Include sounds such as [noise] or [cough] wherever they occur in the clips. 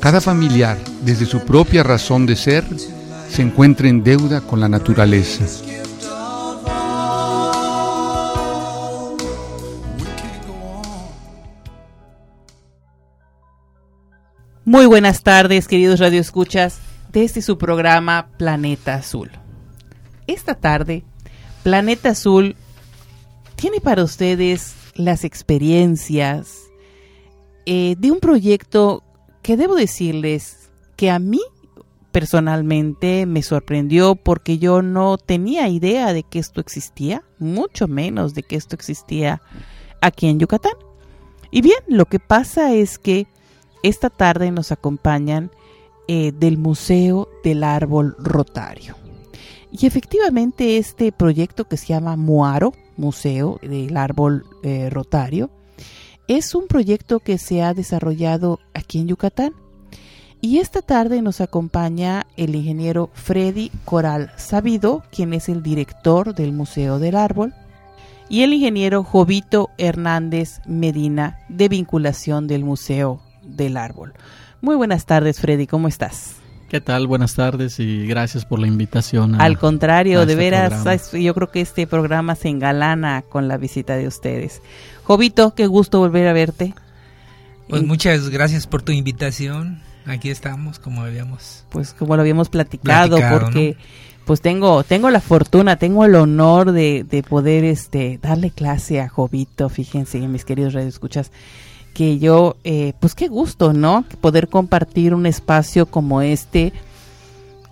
cada familiar, desde su propia razón de ser, se encuentra en deuda con la naturaleza. Muy buenas tardes, queridos radioescuchas, desde su programa Planeta Azul. Esta tarde, Planeta Azul tiene para ustedes las experiencias eh, de un proyecto que debo decirles que a mí personalmente me sorprendió porque yo no tenía idea de que esto existía, mucho menos de que esto existía aquí en Yucatán. Y bien, lo que pasa es que esta tarde nos acompañan eh, del Museo del Árbol Rotario. Y efectivamente este proyecto que se llama Muaro, Museo del Árbol eh, Rotario, es un proyecto que se ha desarrollado aquí en Yucatán. Y esta tarde nos acompaña el ingeniero Freddy Coral Sabido, quien es el director del Museo del Árbol, y el ingeniero Jovito Hernández Medina, de vinculación del Museo del Árbol. Muy buenas tardes, Freddy, ¿cómo estás? ¿Qué tal? Buenas tardes y gracias por la invitación. Al contrario, de este veras, yo creo que este programa se engalana con la visita de ustedes. Jovito, qué gusto volver a verte. Pues muchas gracias por tu invitación. Aquí estamos, como habíamos. Pues como lo habíamos platicado, porque pues tengo tengo la fortuna, tengo el honor de, de poder este darle clase a Jovito, fíjense, mis queridos radioescuchas que yo, eh, pues qué gusto, ¿no? Poder compartir un espacio como este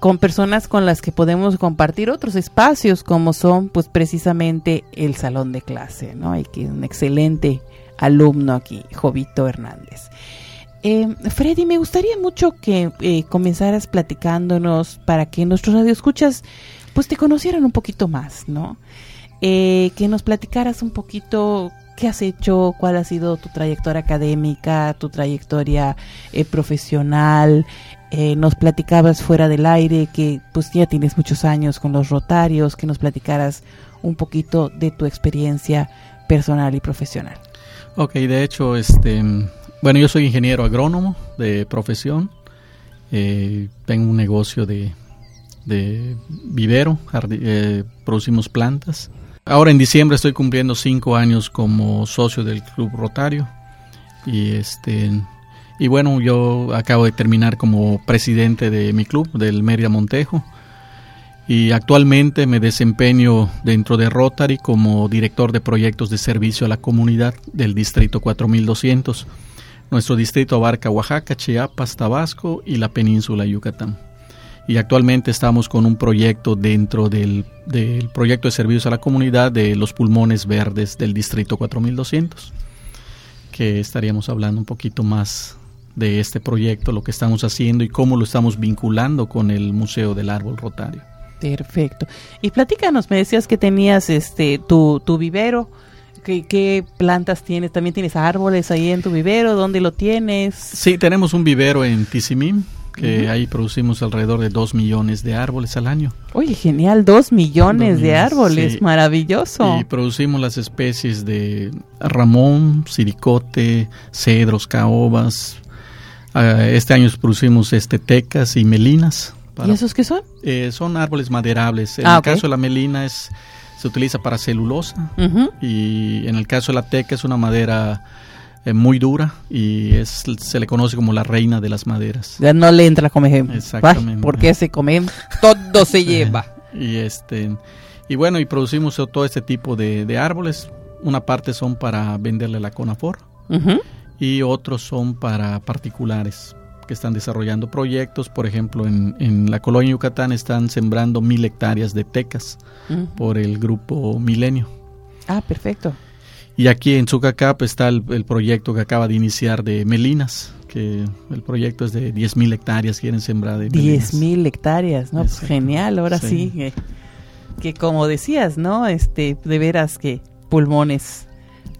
con personas con las que podemos compartir otros espacios como son pues precisamente el salón de clase, ¿no? Hay que un excelente alumno aquí, Jovito Hernández. Eh, Freddy, me gustaría mucho que eh, comenzaras platicándonos para que nuestros radioescuchas pues te conocieran un poquito más, ¿no? que nos platicaras un poquito ¿Qué has hecho? ¿Cuál ha sido tu trayectoria académica, tu trayectoria eh, profesional? Eh, nos platicabas fuera del aire que pues ya tienes muchos años con los rotarios, que nos platicaras un poquito de tu experiencia personal y profesional. Ok, de hecho, este, bueno, yo soy ingeniero agrónomo de profesión. Eh, tengo un negocio de, de vivero, producimos plantas. Ahora en diciembre estoy cumpliendo cinco años como socio del Club Rotario. Y este y bueno yo acabo de terminar como presidente de mi club del Mérida Montejo. Y actualmente me desempeño dentro de Rotary como director de proyectos de servicio a la comunidad del distrito 4200. Nuestro distrito abarca Oaxaca, Chiapas, Tabasco y la península Yucatán y actualmente estamos con un proyecto dentro del, proyecto de servicios a la comunidad de los pulmones verdes del distrito 4200, que estaríamos hablando un poquito más de este proyecto, lo que estamos haciendo y cómo lo estamos vinculando con el Museo del Árbol Rotario. Perfecto. Y platícanos, me decías que tenías este tu, tu vivero. ¿Qué, ¿Qué, plantas tienes? ¿También tienes árboles ahí en tu vivero? ¿Dónde lo tienes? Sí, tenemos un vivero en Tizimín, que ahí producimos alrededor de 2 millones de árboles al año. Oye, genial, 2 millones, de árboles, maravilloso. Y producimos las especies de ramón, siricote, cedros, caobas. Ah, este año producimos este, tecas y melinas. ¿Y esos qué son? Eh, son árboles maderables. En ah, el caso de la melina es se utiliza para celulosa y en el caso de la teca es una madera eh, muy dura y es, se le conoce como la reina de las maderas. Ya no le entra. Exactamente. Porque se come, todo se lleva. [laughs] y este y bueno, y producimos todo este tipo de, árboles. Una parte son para venderle la Conafor y otros son para particulares que están desarrollando proyectos. Por ejemplo, en, en la colonia Yucatán están sembrando mil hectáreas de tecas por el grupo Milenio. Ah, perfecto. Y aquí en Zucacap está el, proyecto que acaba de iniciar de Melinas. que el proyecto es de 10.000 hectáreas, quieren sembrar de 10.000 hectáreas, ¿no? Pues genial, ahora sí, que, que, como decías, ¿no? Este, de veras que pulmones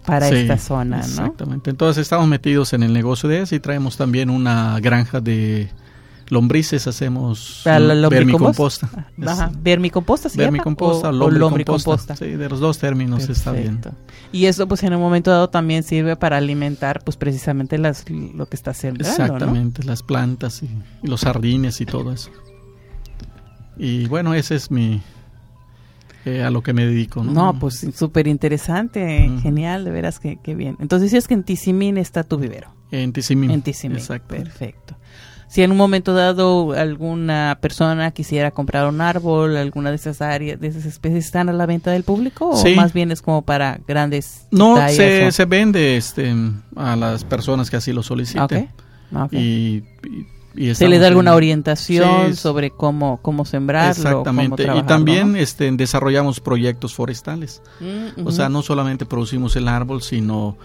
para esta zona, ¿no? Exactamente. Entonces estamos metidos en el negocio de eso y traemos también una granja de lombrices, hacemos vermicomposta. Ajá. ¿Vermicomposta se vermicomposta? O, lombricomposta. Sí, de los dos términos está bien. Y eso pues en un momento dado también sirve para alimentar pues precisamente las, lo que está sembrando, Exactamente, las plantas y, los jardines y todo eso. Y bueno, ese es mi, eh, a lo que me dedico. No, no pues súper interesante, genial, de veras que, bien. Entonces es que en Tizimín está tu vivero. En Tizimín. En Tizimín, perfecto. Si en un momento dado alguna persona quisiera comprar un árbol, alguna de esas áreas, de esas especies, ¿están a la venta del público o más bien es como para grandes No, se, se, vende este, a las personas que así lo soliciten. Y, se le da alguna orientación sobre cómo, cómo sembrarlo. Exactamente. y también este, desarrollamos proyectos forestales. Mm, o sea, no solamente producimos el árbol, sino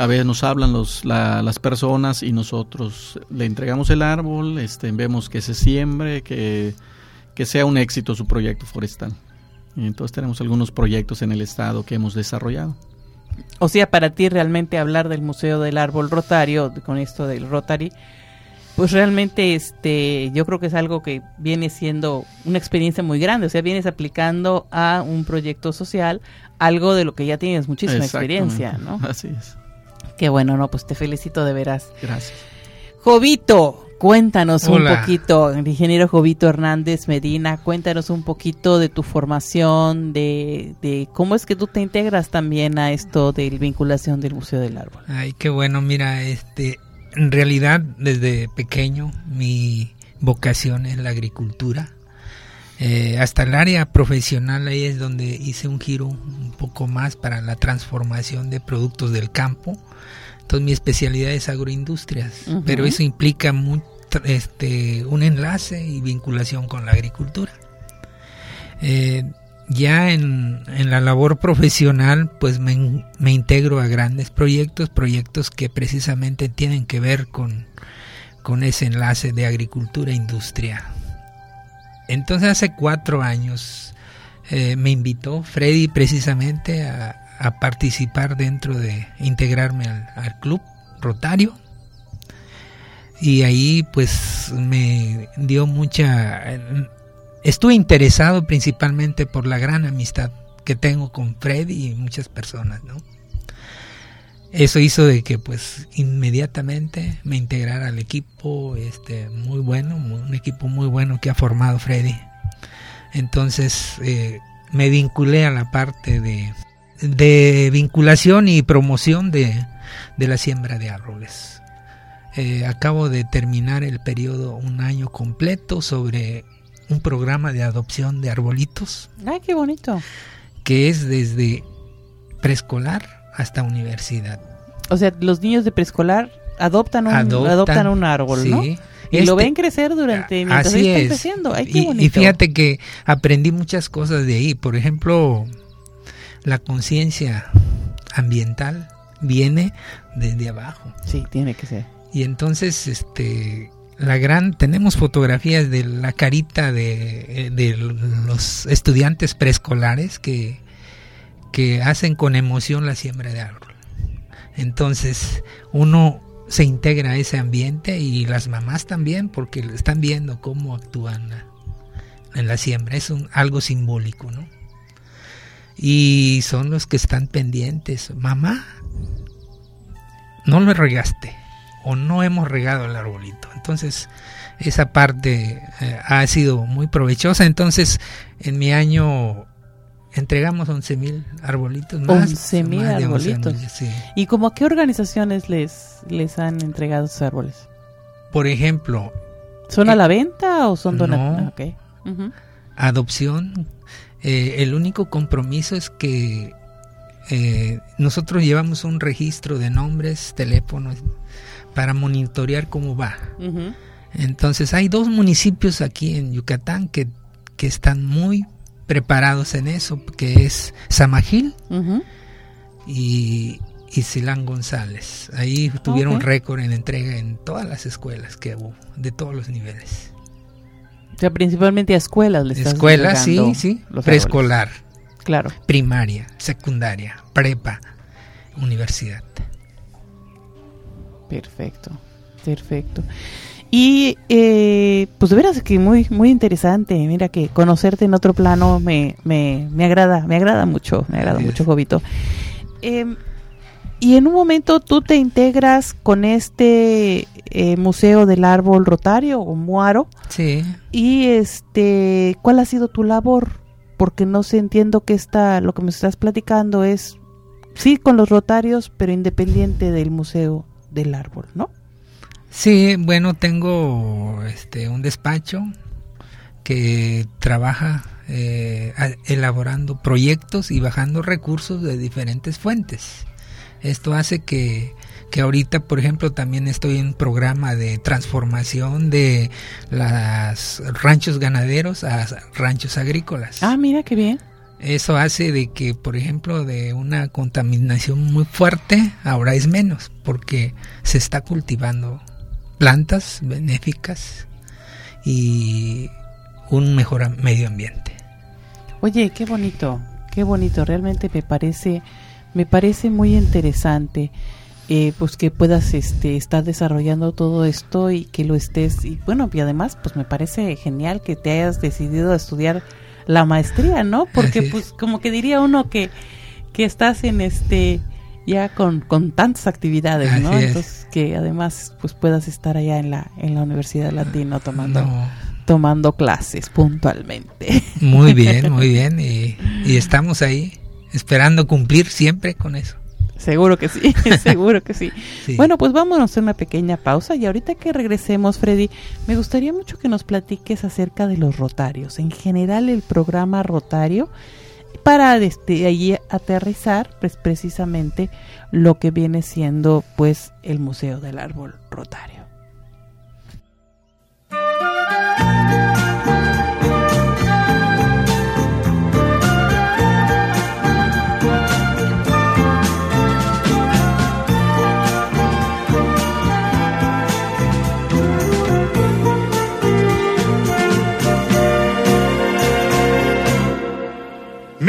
a veces nos hablan los, las personas y nosotros le entregamos el árbol, este, vemos que se siembre, que, sea un éxito su proyecto forestal. Y entonces tenemos algunos proyectos en el estado que hemos desarrollado. O sea, para ti realmente hablar del Museo del Árbol Rotario, con esto del Rotary, pues realmente este yo creo que es algo que viene siendo una experiencia muy grande, o sea, vienes aplicando a un proyecto social algo de lo que ya tienes muchísima experiencia, ¿no? [laughs] Así es. Qué bueno, no, pues te felicito de veras. Gracias. Jovito, cuéntanos un poquito, el ingeniero Jovito Hernández Medina, cuéntanos un poquito de tu formación, de, de cómo es que tú te integras también a esto de vinculación del Museo del Árbol. Ay, qué bueno, mira, este, en realidad desde pequeño mi vocación es la agricultura. Eh, hasta el área profesional ahí es donde hice un giro un poco más para la transformación de productos del campo entonces mi especialidad es agroindustrias, pero eso implica este, un enlace y vinculación con la agricultura. Eh, ya en, la labor profesional, pues me, me, integro a grandes proyectos, proyectos que precisamente tienen que ver con, con ese enlace de agricultura e industria. Entonces hace cuatro años eh, me invitó Freddy precisamente a, a participar dentro de integrarme al, club rotario. Y ahí pues me dio mucha estuve interesado principalmente por la gran amistad que tengo con Freddy y muchas personas no eso hizo de que pues inmediatamente me integrara al equipo este muy bueno un equipo muy bueno que ha formado Freddy entonces eh, me vinculé a la parte de de vinculación y promoción de, la siembra de árboles. Eh, acabo de terminar el periodo un año completo sobre un programa de adopción de arbolitos. ¡Ay, qué bonito! Que es desde preescolar hasta universidad. O sea, los niños de preescolar adoptan un, adoptan, un árbol, ¿no? Y lo este ven crecer durante mientras así están creciendo. Ay, qué bonito. y fíjate que aprendí muchas cosas de ahí. Por ejemplo, la conciencia ambiental viene desde abajo. Sí, tiene que ser. Y entonces, este, la gran, tenemos fotografías de la carita de, de los estudiantes preescolares que, que hacen con emoción la siembra de árbol. Entonces, uno se integra a ese ambiente y las mamás también, porque están viendo cómo actúan en la siembra. Es un, algo simbólico, ¿no? y son los que están pendientes. Mamá, no lo regaste o no hemos regado el arbolito. Entonces, esa parte eh, ha sido muy provechosa. Entonces, en mi año entregamos 11 mil arbolitos más. 11 mil arbolitos. ¿Y como a qué organizaciones les, les han entregado esos árboles? Por ejemplo. ¿Son a la venta o son donativos? No, Adopción eh, el único compromiso es que eh, nosotros llevamos un registro de nombres, teléfonos, para monitorear cómo va. Entonces hay dos municipios aquí en Yucatán que, que, están muy preparados en eso, que es Samajil y, y Silán González. Ahí tuvieron Ok. récord en entrega en todas las escuelas que hubo, de todos los niveles. O sea, principalmente a escuelas le estás Escuelas, sí, sí. Preescolar. Claro. primaria, secundaria, prepa, universidad. Perfecto, perfecto. Y eh, pues de veras que muy muy interesante. Mira que conocerte en otro plano me, me, me agrada, me agrada mucho, me agrada Así mucho, Jovito. Em, y en un momento tú te integras con este eh, Museo del Árbol Rotario o Muaro. Sí. Y este, ¿cuál ha sido tu labor? Porque no sé, entiendo que esta, lo que me estás platicando es, sí, con los rotarios, pero independiente del Museo del Árbol, ¿no? Sí, bueno, tengo este un despacho que trabaja eh, elaborando proyectos y bajando recursos de diferentes fuentes. Esto hace que, que ahorita, por ejemplo, también estoy en un programa de transformación de las ranchos ganaderos a ranchos agrícolas. Ah, mira qué bien. Eso hace de que, por ejemplo, de una contaminación muy fuerte, ahora es menos, porque se está cultivando plantas benéficas y un mejor medio ambiente. Oye, qué bonito, qué bonito. Realmente me parece, me parece muy interesante, eh, pues que puedas, este, estar desarrollando todo esto y que lo estés. Y bueno, y además, pues me parece genial que te hayas decidido a estudiar la maestría, ¿no? Porque, pues, como que diría uno que, que estás en este ya con, con tantas actividades, ¿no? Entonces que además pues puedas estar allá en la en la Universidad Latino tomando No, tomando clases puntualmente. [laughs] muy bien, [laughs] muy bien. Y, y estamos ahí esperando cumplir siempre con eso. Seguro que sí, [laughs] seguro que sí. Sí. Bueno, pues vámonos a una pequeña pausa y ahorita que regresemos, Freddy, me gustaría mucho que nos platiques acerca de los rotarios, en general el programa rotario, para desde allí aterrizar pues precisamente lo que viene siendo pues el Museo del Árbol Rotario.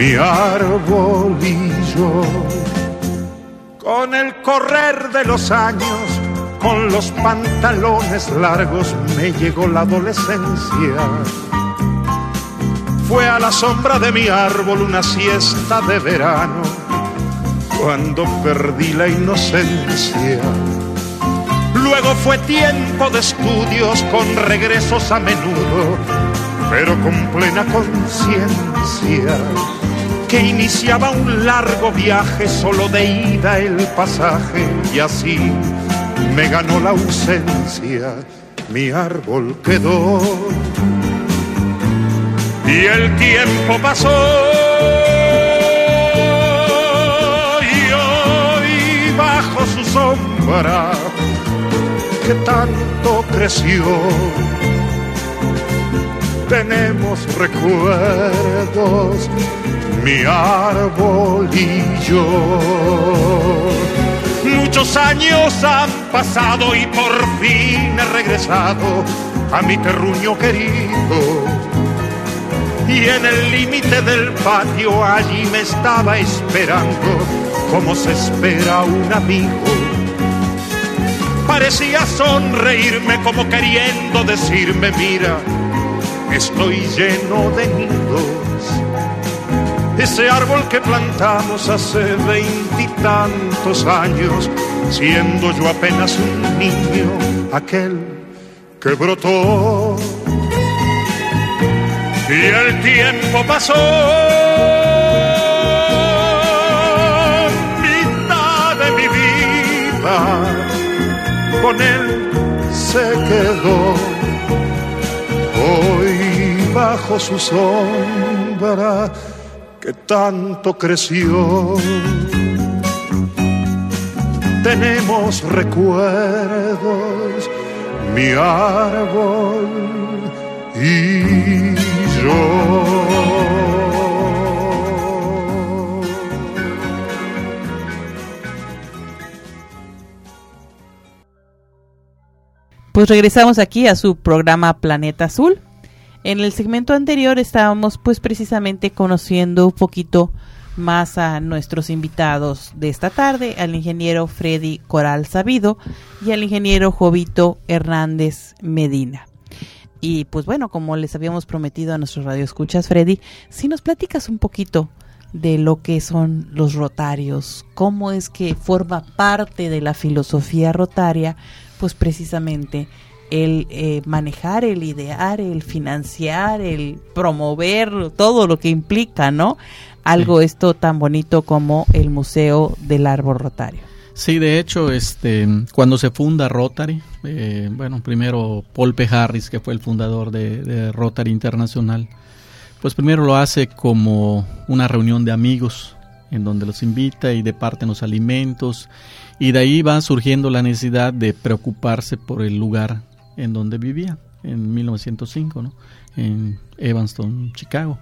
mi árbol. Con el correr de los años, con los pantalones largos, me llegó la adolescencia. Fue a la sombra de mi árbol una siesta de verano, cuando perdí la inocencia. Luego fue tiempo de estudios con regresos a menudo, pero con plena conciencia que iniciaba un largo viaje solo de ida el pasaje y así me ganó la ausencia. Mi árbol quedó y el tiempo pasó. Y hoy bajo su sombra que tanto creció. Tenemos recuerdos, mi árbol y yo. Muchos años han pasado y por fin he regresado a mi terruño querido. Y en el límite del patio allí me estaba esperando como se espera un amigo parecía sonreírme como queriendo decirme, mira, estoy lleno de nidos. Ese árbol que plantamos hace veintitantos años, siendo yo apenas un niño, aquel que brotó. Y el tiempo pasó con él se quedó. Hoy bajo su sombra que tanto creció. Tenemos recuerdos, mi árbol y yo. Pues regresamos aquí a su programa Planeta Azul. En el segmento anterior estábamos pues precisamente conociendo un poquito más a nuestros invitados de esta tarde, al ingeniero Freddy Coral Sabido y al ingeniero Jovito Hernández Medina. Y pues bueno, como les habíamos prometido a nuestros radioescuchas, Freddy, si nos platicas un poquito de lo que son los rotarios, cómo es que forma parte de la filosofía rotaria pues precisamente el eh, manejar, el idear, el financiar, el promover, todo lo que implica, ¿no? Algo esto tan bonito como el Museo del Árbol Rotario. Sí, de hecho, este, cuando se funda Rotary, eh, bueno, primero Paul P. Harris, que fue el fundador de, de, Rotary Internacional, pues primero lo hace como una reunión de amigos, en donde los invita y departen los alimentos y de ahí va surgiendo la necesidad de preocuparse por el lugar en donde vivía, en 1905, ¿no? en Evanston, Chicago.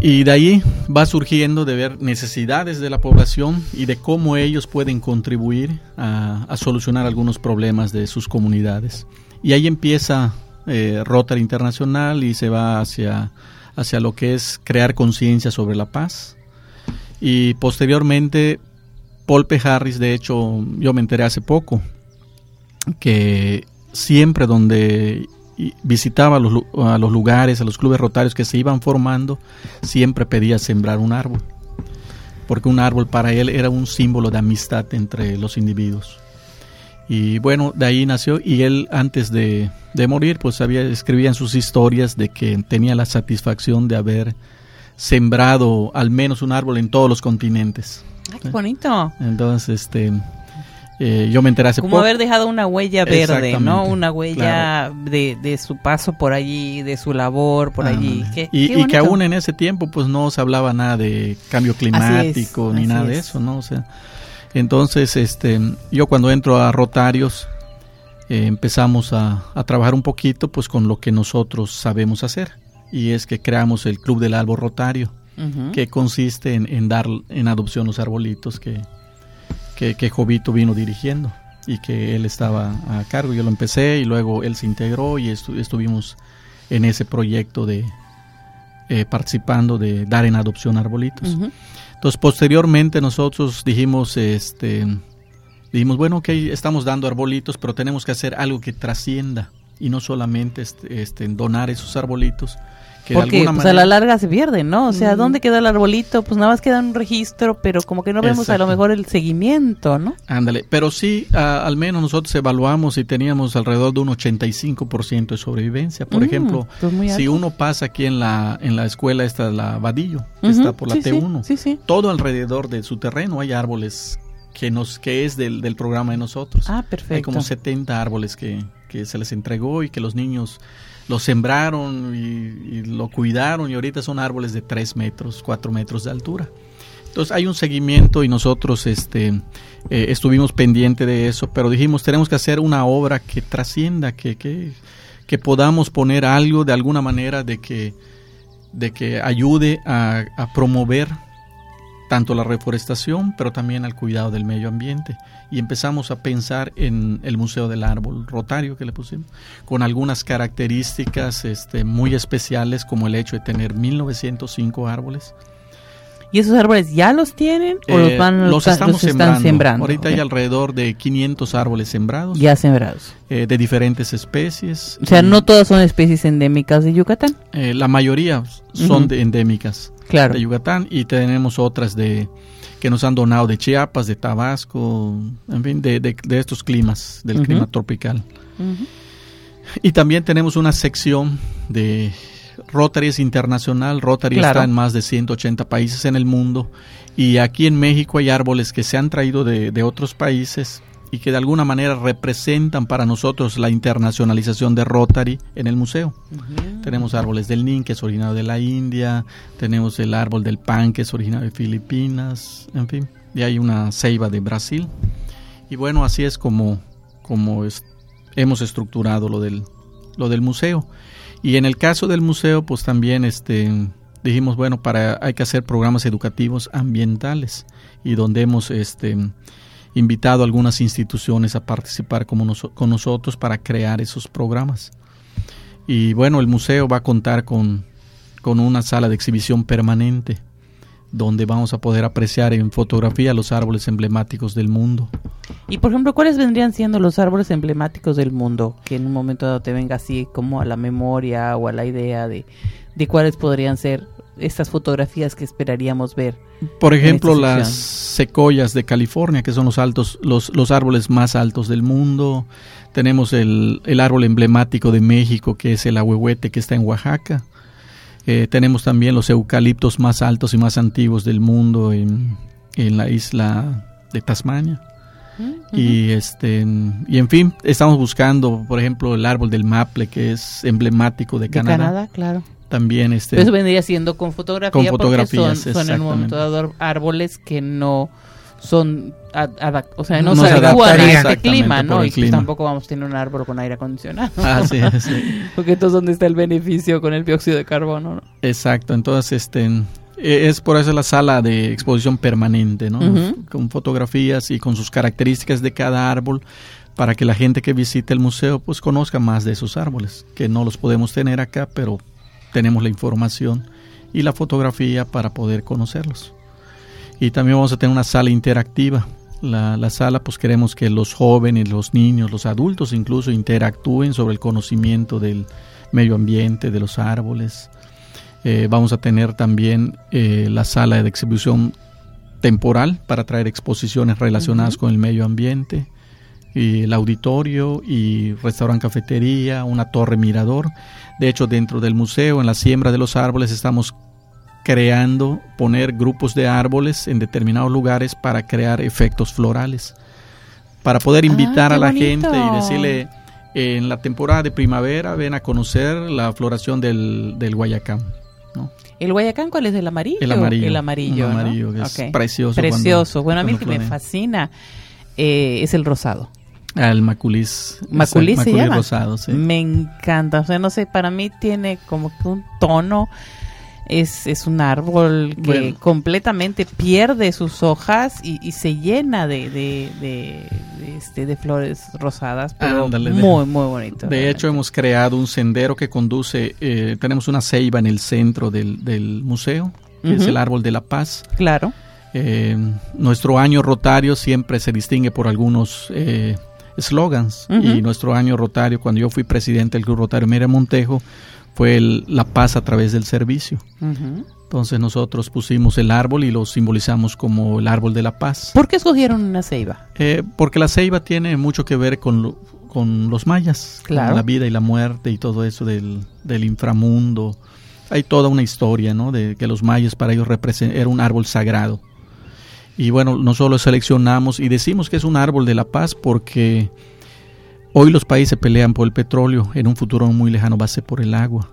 Y de ahí va surgiendo de ver necesidades de la población y de cómo ellos pueden contribuir a, solucionar algunos problemas de sus comunidades. Y ahí empieza eh, Rotary Internacional y se va hacia, hacia lo que es crear conciencia sobre la paz. Y posteriormente Paul P. Harris, de hecho, yo me enteré hace poco que siempre donde visitaba a los, a los, lugares, a los clubes rotarios que se iban formando, siempre pedía sembrar un árbol, porque un árbol para él era un símbolo de amistad entre los individuos. Y bueno, de ahí nació y él antes de, de morir, pues había, escribía en sus historias de que tenía la satisfacción de haber sembrado al menos un árbol en todos los continentes. Ay, qué bonito. Entonces, este, eh, yo me enteré hace Como haber dejado una huella verde, ¿no? Una huella de, de, su paso por allí, de su labor por allí. y, que aún en ese tiempo, pues no se hablaba nada de cambio climático ni nada de eso, ¿no? O sea, entonces, este, yo cuando entro a Rotarios, eh, empezamos a, a, trabajar un poquito, pues con lo que nosotros sabemos hacer. Y es que creamos el Club del Árbol Rotario que consiste en, dar en adopción los arbolitos que, que, Jovito vino dirigiendo y que él estaba a cargo. Yo lo empecé y luego él se integró y estuvimos en ese proyecto de eh, participando de dar en adopción arbolitos. Entonces, posteriormente nosotros dijimos, este, dijimos, bueno, ok, estamos dando arbolitos, pero tenemos que hacer algo que trascienda y no solamente este, este donar esos arbolitos, porque pues, a la larga se pierde, ¿no? O sea, ¿dónde queda el arbolito? Pues nada más queda un registro, pero como que no vemos a lo mejor el seguimiento, ¿no? Ándale, pero sí, al menos nosotros evaluamos y teníamos alrededor de un 85% de sobrevivencia. Por mm, ejemplo, pues si uno pasa aquí en la, en la escuela esta, la Vadillo, está por la T1, todo alrededor de su terreno hay árboles que nos que es del, del programa de nosotros. Ah, perfecto. Hay como 70 árboles que, que se les entregó y que los niños lo sembraron y, lo cuidaron y ahorita son árboles de 3 metros, 4 metros de altura. Entonces hay un seguimiento y nosotros este, eh, estuvimos pendientes de eso, pero dijimos tenemos que hacer una obra que trascienda, que, que, que, podamos poner algo de alguna manera de que, de que ayude a, a promover tanto la reforestación, pero también al cuidado del medio ambiente. Y empezamos a pensar en el Museo del Árbol Rotario que le pusimos, con algunas características este, muy especiales, como el hecho de tener 1905 árboles ¿Y esos árboles ya los tienen o Eh, los van los los estamos están sembrando. sembrando? Ahorita hay alrededor de 500 árboles sembrados ya sembrados. eh, de diferentes especies. O sea, Y, no todas son especies endémicas de Yucatán. eh, la mayoría son de endémicas Claro. de Yucatán y tenemos otras de que nos han donado de Chiapas, de Tabasco, en fin, de, de- de estos climas, del clima tropical. Y también tenemos una sección de Rotary es internacional. Rotary Claro. está en más de 180 países en el mundo. Y aquí en México hay árboles que se han traído de, de otros países y que de alguna manera representan para nosotros la internacionalización de Rotary en el museo. Tenemos árboles del Nin, que es originario de la India, tenemos el árbol del pan, que es originario de Filipinas, en fin, y hay una ceiba de Brasil. Y bueno, así es como, como es- hemos estructurado lo del, lo del museo. Y en el caso del museo, pues también este, dijimos, bueno, para, hay que hacer programas educativos ambientales y donde hemos este, invitado a algunas instituciones a participar noso- con nosotros para crear esos programas. Y bueno, el museo va a contar con, con una sala de exhibición permanente donde vamos a poder apreciar en fotografía los árboles emblemáticos del mundo. Y por ejemplo, ¿cuáles vendrían siendo los árboles emblemáticos del mundo? Que en un momento dado te venga así como a la memoria o a la idea de, de cuáles podrían ser estas fotografías que esperaríamos ver. Por ejemplo, las secoyas de California, que son los altos, los, los árboles más altos del mundo. Tenemos el, el árbol emblemático de México, que es el ahuehuete, que está en Oaxaca. Eh, tenemos también los eucaliptos más altos y más antiguos del mundo en, en la isla de Tasmania. Y este y en fin, estamos buscando, por ejemplo, el árbol del maple que es emblemático de De Canadá. Canadá, claro. También este Pero eso vendría siendo con fotografía, Con porque fotografías, son, son en un momento dado árboles que no son, o sea, no, se adecuan a este clima, ¿no? Y clima. tampoco vamos a tener un árbol con aire acondicionado. Ah, sí, sí. [laughs] Porque entonces, ¿dónde está el beneficio con el dióxido de carbono? no? Exacto, entonces este eh, es por eso la sala de exposición permanente, ¿no? Con fotografías y con sus características de cada árbol para que la gente que visite el museo pues conozca más de esos árboles, que no los podemos tener acá, pero tenemos la información y la fotografía para poder conocerlos. Y también vamos a tener una sala interactiva. La, la sala pues queremos que los jóvenes, los niños, los adultos incluso interactúen sobre el conocimiento del medio ambiente, de los árboles. Eh, vamos a tener también eh, la sala de exhibición temporal para traer exposiciones relacionadas con el medio ambiente, y el auditorio y restaurante cafetería, una torre mirador. De hecho, dentro del museo, en la siembra de los árboles, estamos creando, poner grupos de árboles en determinados lugares para crear efectos florales. Para poder invitar Ah, a qué la bonito. gente y decirle, en la temporada de primavera ven a conocer la floración del, del guayacán. ¿no? ¿El Guayacán cuál es? ¿El amarillo? El amarillo. El amarillo, ¿no? amarillo es precioso cuando- bueno, a mí el que me fascina eh, es el rosado. Ah, el se Maculis llama. rosado, sí. Me encanta. O sea, no sé, para mí tiene como que un tono. Es, es un árbol que Bueno. completamente pierde sus hojas y, y se llena de, de, de, de, este, de flores rosadas. Pero Ándale, muy, muy bonito. De realmente. hecho, hemos creado un sendero que conduce, eh, tenemos una ceiba en el centro del, del museo, que es el árbol de la paz. Claro. Eh, nuestro año rotario siempre se distingue por algunos eh, slogans Ujú. y nuestro año rotario, cuando yo fui presidente del Club Rotario Mira Montejo, fue el- la paz a través del servicio. Entonces nosotros pusimos el árbol y lo simbolizamos como el árbol de la paz. ¿Por qué escogieron una ceiba? Eh, porque la ceiba tiene mucho que ver con, lo- con los mayas, Claro. con la vida y la muerte y todo eso del, del inframundo. Hay toda una historia, ¿no? De que los mayas para ellos era un árbol sagrado. Y bueno, nosotros lo seleccionamos y decimos que es un árbol de la paz porque hoy los países pelean por el petróleo, en un futuro muy lejano va a ser por el agua.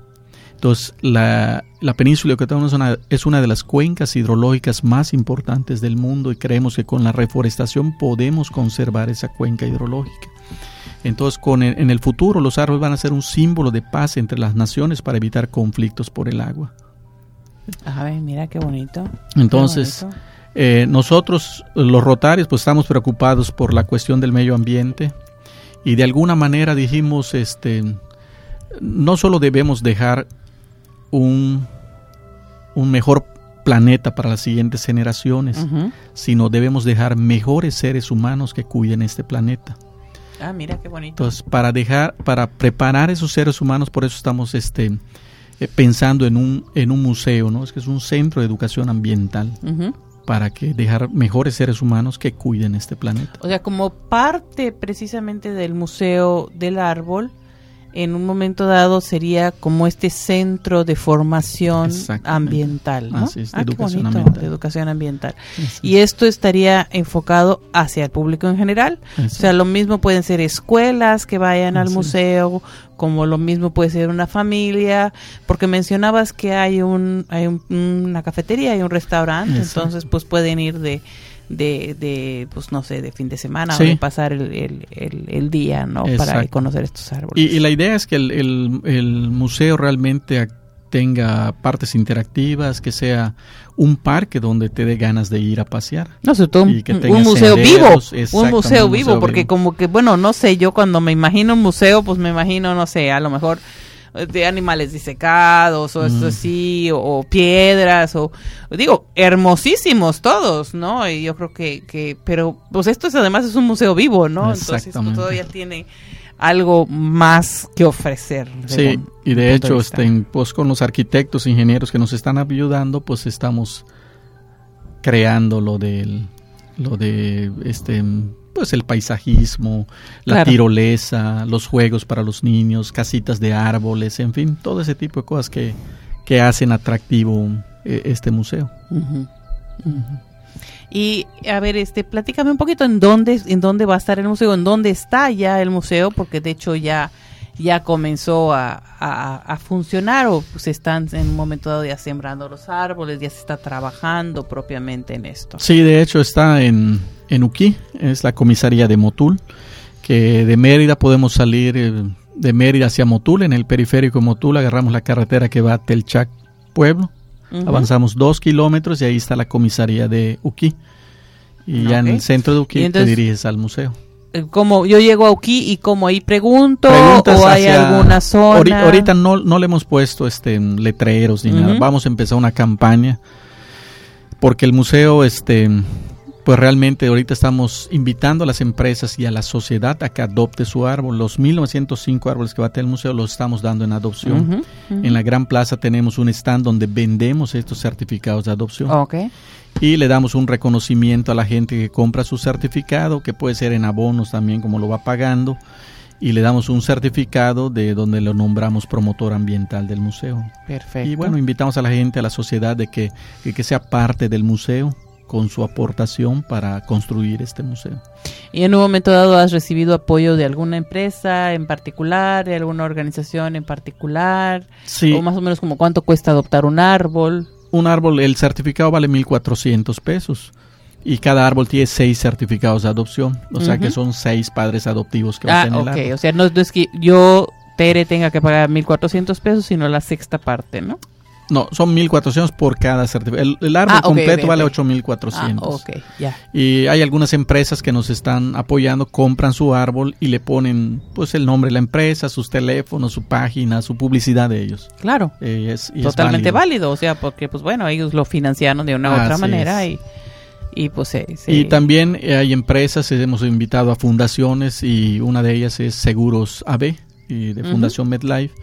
Entonces, la, la península de Yucatán es una, es una de las cuencas hidrológicas más importantes del mundo y creemos que con la reforestación podemos conservar esa cuenca hidrológica. Entonces, con el- en el futuro los árboles van a ser un símbolo de paz entre las naciones para evitar conflictos por el agua. A ver, mira qué bonito. Entonces, Qué bonito. eh, nosotros, los rotarios, pues estamos preocupados por la cuestión del medio ambiente y de alguna manera dijimos, este, no solo debemos dejar un, un mejor planeta para las siguientes generaciones, sino debemos dejar mejores seres humanos que cuiden este planeta. Ah, mira qué bonito. Entonces, para dejar, para preparar esos seres humanos, por eso estamos este, eh, pensando en un, en un museo, ¿no? Es que es un centro de educación ambiental Ujú. Para que dejar mejores seres humanos que cuiden este planeta. O sea, como parte precisamente del Museo del Árbol, en un momento dado sería como este centro de formación ambiental, ¿no? Así es, de Ah, qué educación bonito, ambiental. de educación ambiental. Y esto estaría enfocado hacia el público en general. O sea, lo mismo pueden ser escuelas que vayan al Así museo, como lo mismo puede ser una familia, porque mencionabas que hay un hay un- una cafetería y un restaurante, Exacto. entonces pues pueden ir de de, de pues no sé, de fin de semana Sí. o de pasar el, el, el- el día, ¿no? Para conocer estos árboles. Y, y la idea es que el, el- el museo realmente tenga partes interactivas, que sea un parque donde te dé ganas de ir a pasear. No, sobre todo un, museo vivo, un museo vivo, porque vivo. como que, bueno, no sé, yo cuando me imagino un museo, pues me imagino, no sé, a lo mejor de animales disecados o esto Mm. así, o, o piedras, o digo, hermosísimos todos, ¿no? Y yo creo que, que pero pues esto es, además es un museo vivo, ¿no? Entonces pues, todavía tiene algo más que ofrecer. Sí, y de hecho, este, pues con los arquitectos, ingenieros que nos están ayudando, pues estamos creando lo del, lo de, este, pues el paisajismo, la Claro. tirolesa, los juegos para los niños, casitas de árboles, en fin, todo ese tipo de cosas que, que hacen atractivo eh, este museo. Y a ver, este, platícame un poquito en dónde, en dónde va a estar el museo, en dónde está ya el museo, porque de hecho ya, ya comenzó a, a- a funcionar o se están en un momento dado ya sembrando los árboles, ya se está trabajando propiamente en esto. Sí, de hecho está en, en Uquí, es la comisaría de Motul, que de Mérida podemos salir eh, de Mérida hacia Motul, en el periférico de Motul agarramos la carretera que va a Telchac, pueblo, avanzamos dos kilómetros y ahí está la comisaría de Uquí. Y ya en el centro de Uquí entonces- te diriges al museo. Eh, Como yo llego aquí y como ahí pregunto Preguntas o hay alguna zona. Ahori- Ahorita no, no le hemos puesto este letreros ni nada. Vamos a empezar una campaña porque el museo, este, pues realmente ahorita estamos invitando a las empresas y a la sociedad a que adopte su árbol. Los 1905 árboles que va a tener el museo los estamos dando en adopción. En la Gran Plaza tenemos un stand donde vendemos estos certificados de adopción y le damos un reconocimiento a la gente que compra su certificado, que puede ser en abonos también como lo va pagando, y le damos un certificado de donde lo nombramos promotor ambiental del museo. Perfecto. Y bueno, invitamos a la gente, a la sociedad, de que, que, que sea parte del museo con su aportación para construir este museo. ¿Y en un momento dado has recibido apoyo de alguna empresa en particular, de alguna organización en particular? Sí, O más o menos como cuánto cuesta adoptar un árbol. un árbol, el certificado vale 1.400 pesos. Y cada árbol tiene seis certificados de adopción. O sea que son seis padres adoptivos que Ah, usan el ok. árbol. O sea, no, no es que yo, Tere, tenga que pagar 1.400 pesos, sino la sexta parte, ¿no? No, son 1.400 por cada certificado. El, el árbol Ah, completo vale ok. 8.400. Ah, ok, ya. Y hay algunas empresas que nos están apoyando, compran su árbol y le ponen pues el nombre de la empresa, sus teléfonos, su página, su publicidad de ellos. Claro. Eh, es- y es Totalmente válido. válido. o sea, porque pues bueno, ellos lo financiaron de una u otra manera es. y, y pues se- Y también eh, hay empresas, hemos invitado a fundaciones y una de ellas es Seguros AB y de. Fundación MedLife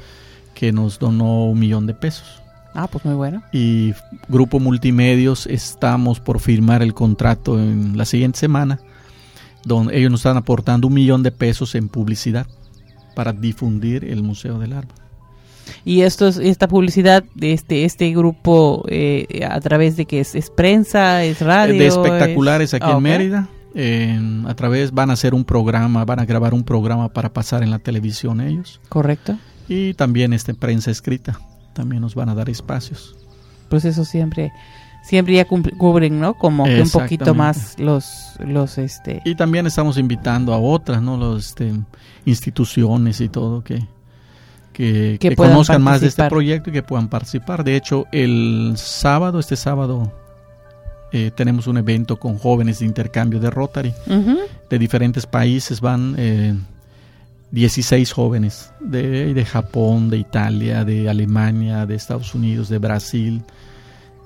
que nos donó un millón de pesos. Ah, pues muy bueno. y Grupo Multimedios estamos por firmar el contrato en la siguiente semana, donde ellos nos están aportando un millón de pesos en publicidad para difundir el Museo del Árbol. Y esto es, esta publicidad de este este grupo eh, a través de que es, es prensa, es radio, de espectaculares es- aquí Ah, en. Mérida. a través van a hacer un programa, van a grabar un programa para pasar en la televisión ellos. Correcto. Y también este prensa escrita, también nos van a dar espacios. Pues eso siempre siempre ya cubren, ¿no? Como que un poquito más los los este Y también estamos invitando a otras, ¿no? Los, este, instituciones y todo que, que, Que que puedan conozcan más de este proyecto y que puedan participar. De hecho, el sábado, este sábado, eh, tenemos un evento con jóvenes de intercambio de Rotary. De diferentes países van eh, 16 jóvenes de, de Japón, de Italia, de Alemania, de Estados Unidos, de Brasil,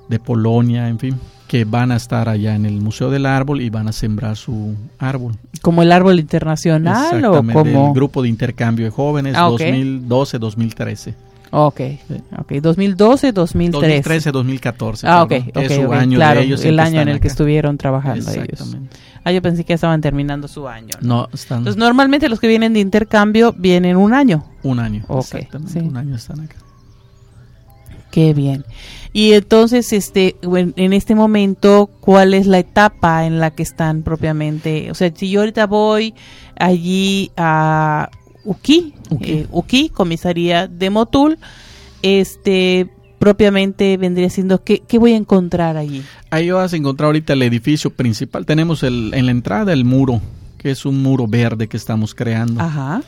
de Polonia, en fin, que van a estar allá en el Museo del Árbol y van a sembrar su árbol. ¿Como el árbol internacional o como...? el grupo de intercambio de jóvenes Ah, ok. 2012-2013. Ok, ok, 2012, 2013. 2013-2014. Ah, ok, perdón. ok, es su ok, año claro, de ellos el que año en el que acá. estuvieron trabajando ellos. Ah, yo pensé que estaban terminando su año. ¿no? No, están Entonces, normalmente los que vienen de intercambio vienen un año. un año. Ok, exactamente, sí. un año están acá. Qué bien. Y entonces, este, en este momento, ¿cuál es la etapa en la que están propiamente? O sea, si yo ahorita voy allí a Uki, Uki. eh, Uki, comisaría de Motul, este, propiamente vendría siendo, ¿qué, qué voy a encontrar allí? Ahí vas a encontrar ahorita el edificio principal. Tenemos el, en la entrada el muro, que es un muro verde que estamos creando. Ajá.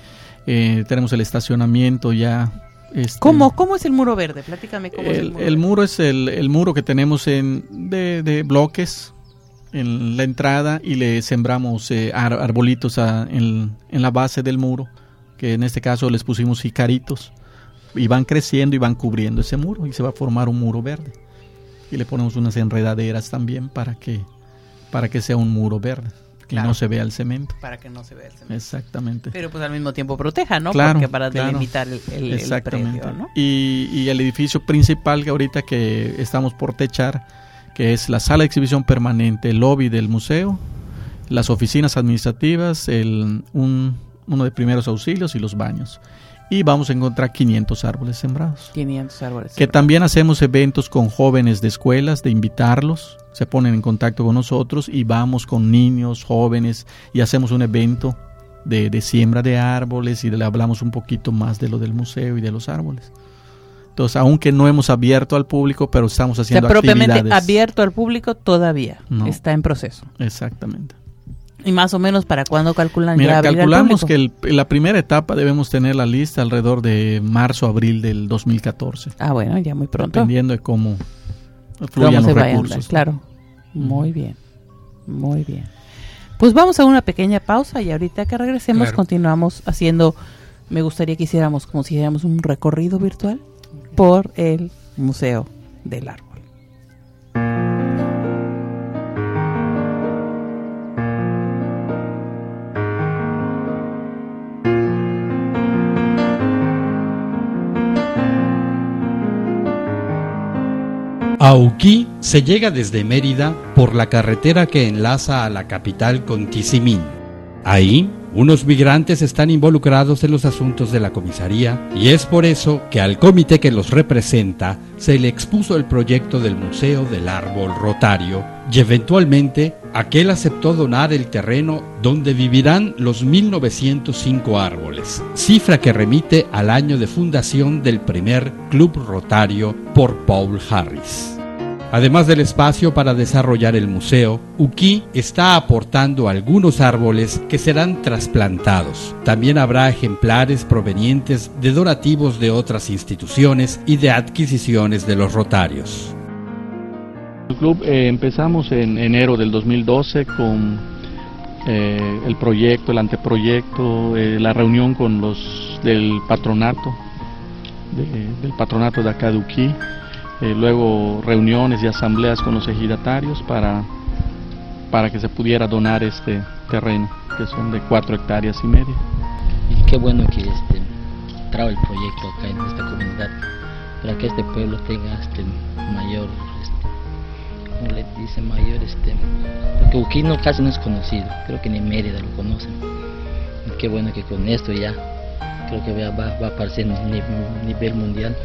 Eh, tenemos el estacionamiento ya. este, ¿Cómo, ¿Cómo es el muro verde? Platícame cómo es el El, muro el verde. muro es el, el muro que tenemos en, de, de bloques en la entrada y le sembramos eh, ar- arbolitos a- en, en la base del muro, que en este caso les pusimos jicaritos y van creciendo y van cubriendo ese muro y se va a formar un muro verde. Y le ponemos unas enredaderas también para que, para que sea un muro verde Claro. y no se vea el cemento. Para que no se vea el cemento. Exactamente. Pero pues al mismo tiempo proteja, ¿no? Claro, Porque para claro. delimitar el, el, el Exactamente. predio, ¿no? y, y el edificio principal que ahorita que estamos por techar, que es la sala de exhibición permanente, el lobby del museo, las oficinas administrativas, el, un, uno de primeros auxilios y los baños. Y vamos a encontrar 500 árboles sembrados. 500 árboles. Que también hacemos eventos con jóvenes de escuelas, de invitarlos, se ponen en contacto con nosotros y vamos con niños, jóvenes y hacemos un evento de, de siembra de árboles y le hablamos un poquito más de lo del museo y de los árboles. Entonces, aunque no hemos abierto al público, pero estamos O sea, haciendo propiamente actividades. abierto al público todavía. No. Está en proceso. Exactamente. ¿Y más o menos para cuándo calculan ya Mira, calculamos que el- la primera etapa debemos tener la lista alrededor de marzo, abril del 2014, Ah, bueno, ya muy pronto. dependiendo de cómo Cómo fluyan se los vayan, recursos. claro. Muy bien. Muy bien. Pues vamos a una pequeña pausa y ahorita que regresemos Claro. continuamos haciendo, me gustaría que hiciéramos como si hiciéramos un recorrido virtual por el Museo del Árbol. A se llega desde Mérida por la carretera que enlaza a la capital con Tizimín. Ahí, unos migrantes están involucrados en los asuntos de la comisaría y es por eso que al comité que los representa se le expuso el proyecto del Museo del Árbol Rotario y eventualmente aquel aceptó donar el terreno donde vivirán los 1905 árboles, cifra que remite al año de fundación del primer Club Rotario por Paul Harris. Además del espacio para desarrollar el museo, Uki está aportando algunos árboles que serán trasplantados. También habrá ejemplares provenientes de donativos de otras instituciones y de adquisiciones de los rotarios. Club eh, empezamos en enero del 2012 con eh, el proyecto, el anteproyecto, eh, la reunión con los del patronato, de- del patronato de acá de Uquí, eh, luego reuniones y asambleas con los ejidatarios para, para que se pudiera donar este terreno, que son de cuatro hectáreas y media. Y qué bueno que este trae el proyecto acá en esta comunidad para que este pueblo tenga este mayor este, ¿cómo le dice mayor este porque Uquino casi no es conocido creo que ni Mérida lo conocen y qué bueno que con esto ya creo que va, va, a aparecer a ni- nivel mundial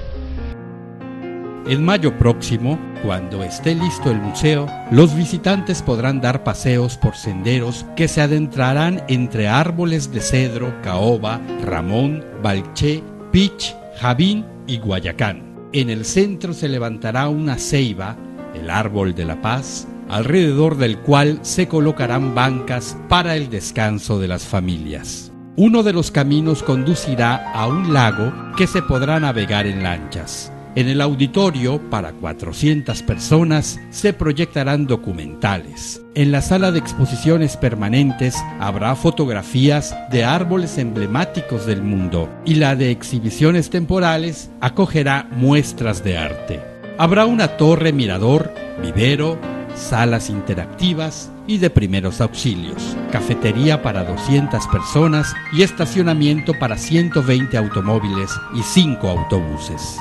En mayo próximo, cuando esté listo el museo, los visitantes podrán dar paseos por senderos que se adentrarán entre árboles de cedro, caoba, ramón, balché, pich, javín y guayacán. En el centro se levantará una ceiba, el árbol de la paz, alrededor del cual se colocarán bancas para el descanso de las familias. Uno de los caminos conducirá a un lago que se podrá navegar en lanchas. En el auditorio, para 400 personas, se proyectarán documentales. En la sala de exposiciones permanentes habrá fotografías de árboles emblemáticos del mundo y la de exhibiciones temporales acogerá muestras de arte. Habrá una torre mirador, vivero, salas interactivas y de primeros auxilios, cafetería para 200 personas y estacionamiento para 120 automóviles y 5 autobuses.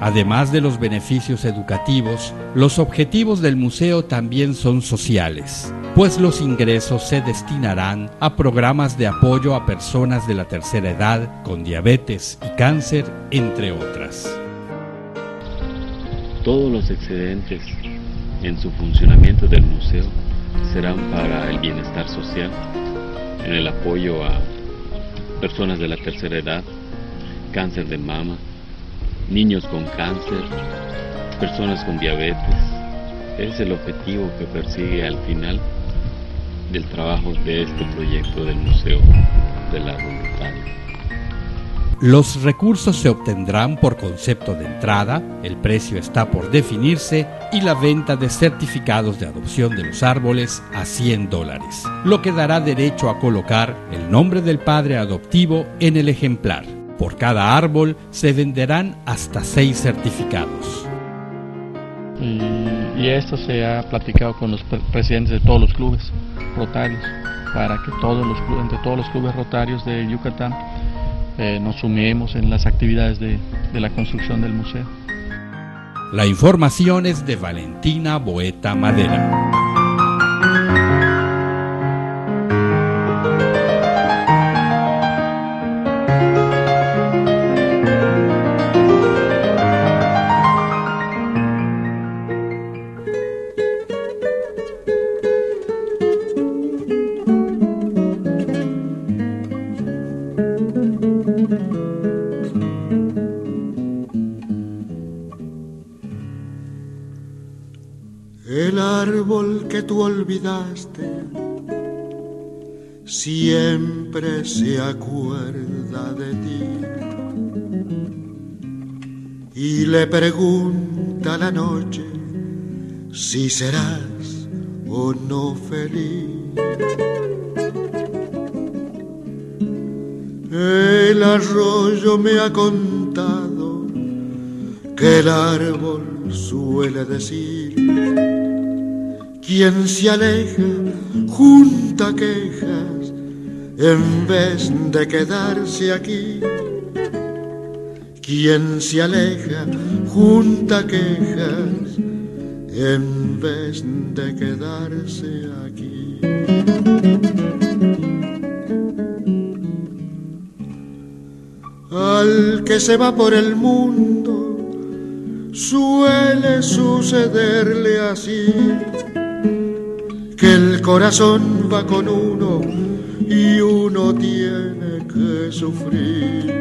Además de los beneficios educativos, los objetivos del museo también son sociales, pues los ingresos se destinarán a programas de apoyo a personas de la tercera edad con diabetes y cáncer, entre otras. Todos los excedentes en su funcionamiento del museo serán para el bienestar social, en el apoyo a personas de la tercera edad, cáncer de mama, niños con cáncer, personas con diabetes. Es el objetivo que persigue al final del trabajo de este proyecto del Museo de la Voluntaria. Los recursos se obtendrán por concepto de entrada, el precio está por definirse y la venta de certificados de adopción de los árboles a 100 dólares, lo que dará derecho a colocar el nombre del padre adoptivo en el ejemplar. Por cada árbol se venderán hasta 6 certificados. Y, esto se ha platicado con los presidentes de todos los clubes rotarios para que todos los entre todos los clubes rotarios de Yucatán eh, nos sumemos en las actividades de, de la construcción del museo. La información es de Valentina Boeta Madera. Se acuerda de ti y le pregunta la noche si serás o no feliz. El arroyo me ha contado que el árbol suele decir quien se aleja junta quejas en vez de quedarse aquí. Quien se aleja junta quejas en vez de quedarse aquí. Al que se va por el mundo suele sucederle así que el corazón va con uno y uno tiene que sufrir.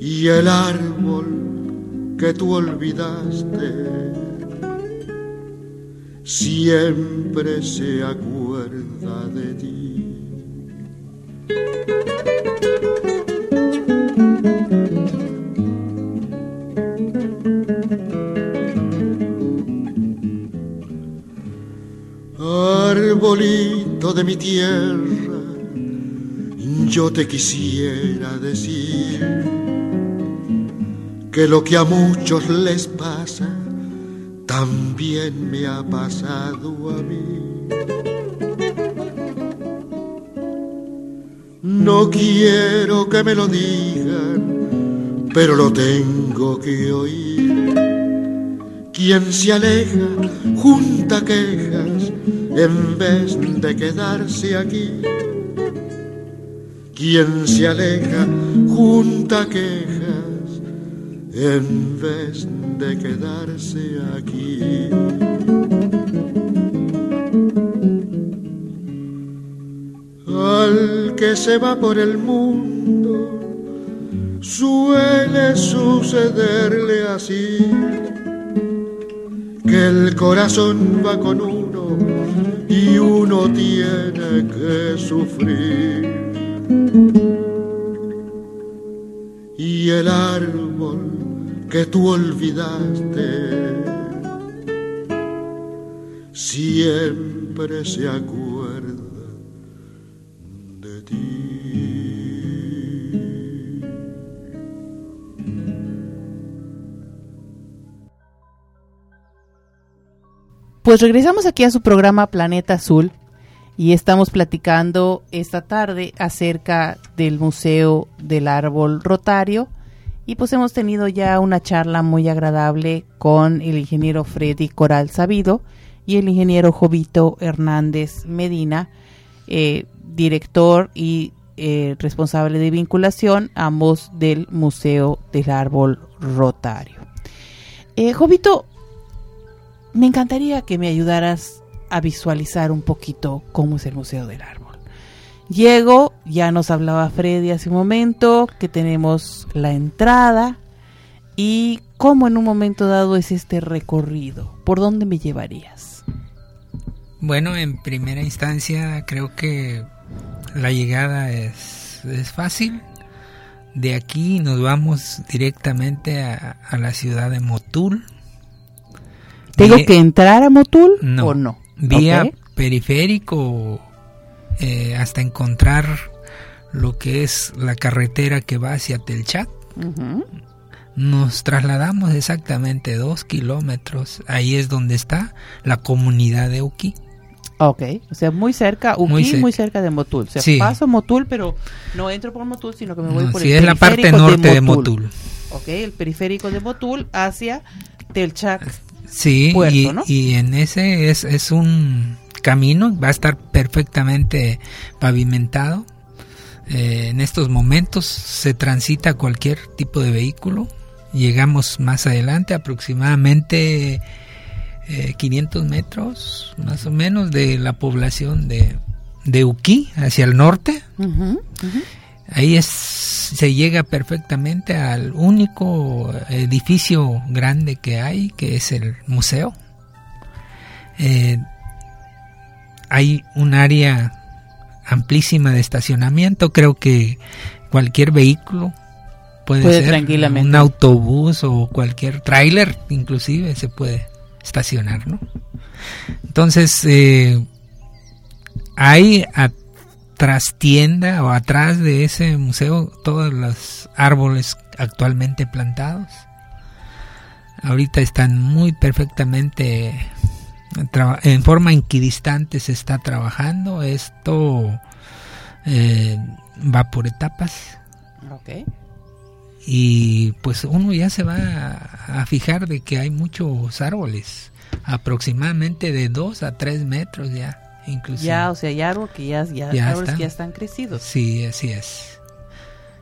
Y el árbol que tú olvidaste siempre se acuerda de ti. Arbolito de mi tierra, yo te quisiera decir que lo que a muchos les pasa, también me ha pasado a mí. No quiero que me lo digan, pero lo tengo que oír. Quien se aleja junta quejas en vez de quedarse aquí. Quien se aleja junta quejas en vez de quedarse aquí. Al que se va por el mundo suele sucederle así, que el corazón va con uno y uno tiene que sufrir. Y el árbol que tú olvidaste siempre se acuerda Pues regresamos aquí a su programa Planeta Azul y estamos platicando esta tarde acerca del Museo del Árbol Rotario y pues hemos tenido ya una charla muy agradable con el ingeniero Freddy Coral Sabido y el ingeniero Jovito Hernández Medina, eh, director y eh, responsable de vinculación, ambos del Museo del Árbol Rotario. Eh, Jovito, me encantaría que me ayudaras a visualizar un poquito cómo es el Museo del Árbol. Llego, ya nos hablaba Freddy hace un momento, que tenemos la entrada y cómo en un momento dado es este recorrido. ¿Por dónde me llevarías? Bueno, en primera instancia creo que la llegada es, es fácil. De aquí nos vamos directamente a, a la ciudad de Motul. ¿Tengo Vía- que entrar a Motul No. o no? Vía Ok. periférico eh, hasta encontrar lo que es la carretera que va hacia Telchac. Ujú. Nos trasladamos exactamente dos kilómetros. Ahí es donde está la comunidad de Uki. Ok, o sea, muy cerca, Uki, Muy muy cerca. de Motul. O sea, Sí. paso Motul, pero no entro por Motul, sino que me voy No, por sí, el es la parte norte de Motul. Ok, el periférico de Motul hacia Telchac. Sí, Puerto, y, ¿no? y en ese es, es un camino, va a estar perfectamente pavimentado. Eh, en estos momentos se transita cualquier tipo de vehículo. Llegamos más adelante, aproximadamente eh, 500 metros más o menos de la población de, de Uquí hacia el norte. Ujú. Ahí es, se llega perfectamente al único edificio grande que hay, que es el museo. Eh, hay un área amplísima de estacionamiento, creo que cualquier vehículo puede, Puede ser tranquilamente. un autobús o cualquier tráiler inclusive se puede estacionar, ¿no? Entonces, eh, hay a trastienda o atrás de ese museo todos los árboles actualmente plantados. Ahorita están muy perfectamente en forma equidistante se está trabajando. Esto eh, va por etapas Ok. y pues uno ya se va a, a fijar de que hay muchos árboles, aproximadamente de 2 a 3 metros ya, inclusive. Ya, o sea, hay árboles que ya, ya, Ya árboles están. que ya están crecidos. Sí, así es.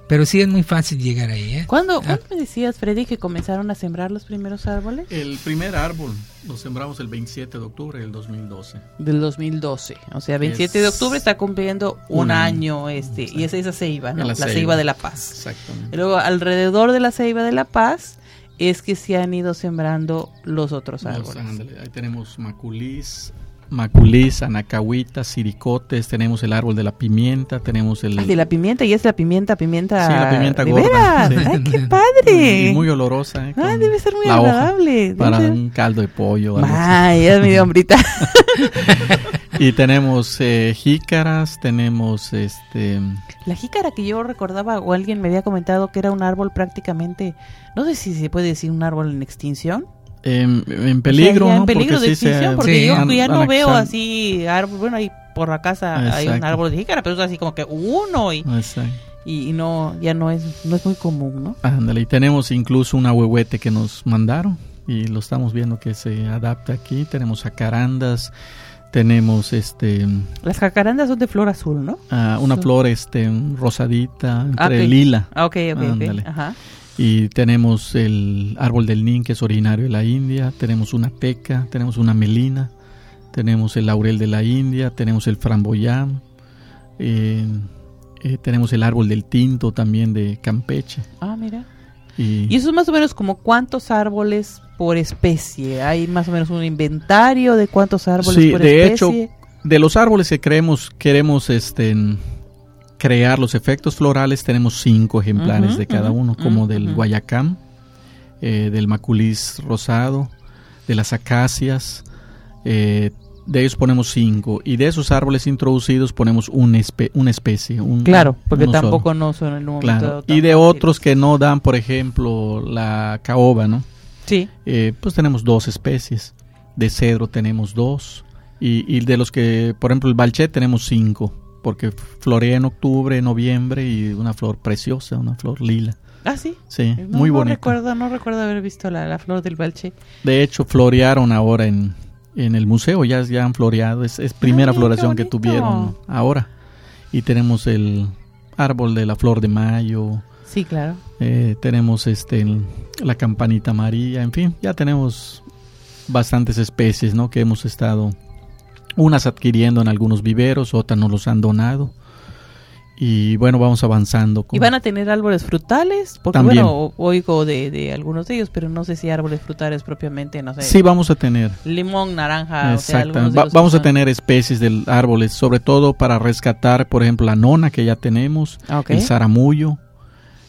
Pero sí es muy fácil llegar ahí, ¿eh? ¿Cuándo, Ah. ¿Cuándo me decías, Freddy, que comenzaron a sembrar los primeros árboles? El primer árbol lo sembramos el 27 de octubre del 2012. Del 2012. O sea, 27 de Es octubre está cumpliendo un, un año, año. este. Exacto. Y es esa ceiba, ¿no? La, la ceiba. ceiba. de la paz. Exactamente. Y luego, alrededor de la ceiba de la paz, es que se han ido sembrando los otros Los- árboles. ándale, ahí tenemos maculís, maculís, anacahuitas, siricotes, tenemos el árbol de la pimienta, tenemos el... De la pimienta, y es la pimienta, pimienta. Sí, la pimienta ¿de gorda, veras? sí. ¡Ay, qué [laughs] padre! y muy olorosa. ¿eh? Ah, debe ser muy agradable. Para ser- un caldo de pollo. Ay, ya me dio hambrita. [laughs] Y tenemos eh, jícaras, tenemos este... La jícara que yo recordaba o alguien me había comentado que era un árbol prácticamente, no sé si se puede decir un árbol en extinción. En O peligro, sea, ya ¿no? en peligro Porque de sí extinción, porque Sí, yo ya no veo así árbol, bueno, ahí por la casa hay un Exacto. árbol de jícara, pero es así como que uno y, Exacto. y, y no, ya no es, no es muy común, ¿no? Ándale, y tenemos incluso un ahuehuete que nos mandaron y lo estamos viendo que se adapta aquí. Tenemos jacarandas, tenemos este Las jacarandas son de flor azul, ¿no? ah, una Son- flor este rosadita entre Ah, ok. lila Ah, ok, ok. Ajá. Y tenemos el árbol del nin que es originario de la India, tenemos una teca, tenemos una melina, tenemos el laurel de la India, tenemos el framboyán, eh, eh, tenemos el árbol del tinto también de Campeche Ah, mira. y, Y eso es más o menos como cuántos árboles por especie. Hay más o menos un inventario de cuántos árboles Sí, por de especie. hecho, de los árboles que creemos, queremos este, crear los efectos florales, tenemos cinco ejemplares de cada uno, como del guayacán, eh, del maculis rosado, de las acacias, eh, de ellos ponemos cinco, y de esos árboles introducidos ponemos un espe- una especie. Un, Claro, porque solo. tampoco no son en un momento Claro, y de otros que no dan, por ejemplo, la caoba, ¿no? Sí. Eh, pues tenemos dos especies. de cedro tenemos dos. Y, y de los que, por ejemplo, el balché tenemos cinco. Porque florea en octubre, noviembre y una flor preciosa, una flor lila. Ah, sí. Sí, No, muy no bonita. recuerdo, no recuerdo haber visto la, la flor del balche. De hecho, florearon ahora en, en el museo, ya, ya han floreado. Es, es primera Ay, qué floración que tuvieron ahora. Y tenemos el árbol de la flor de mayo, Sí, claro. eh, tenemos este el- la campanita amarilla, en fin, ya tenemos bastantes especies, ¿no? Que hemos estado unas adquiriendo en algunos viveros, otras nos los han donado. Y bueno, vamos avanzando. con- ¿Y van a tener árboles frutales? Porque También. bueno, o- oigo de, de algunos de ellos, pero no sé si árboles frutales propiamente, no sé. Sí, vamos a tener. Limón, naranja, o sea, Exactamente. algunos de Va- vamos a tener especies de árboles, sobre todo para rescatar, por ejemplo, la nona que ya tenemos, Ah, ok. el zaramullo,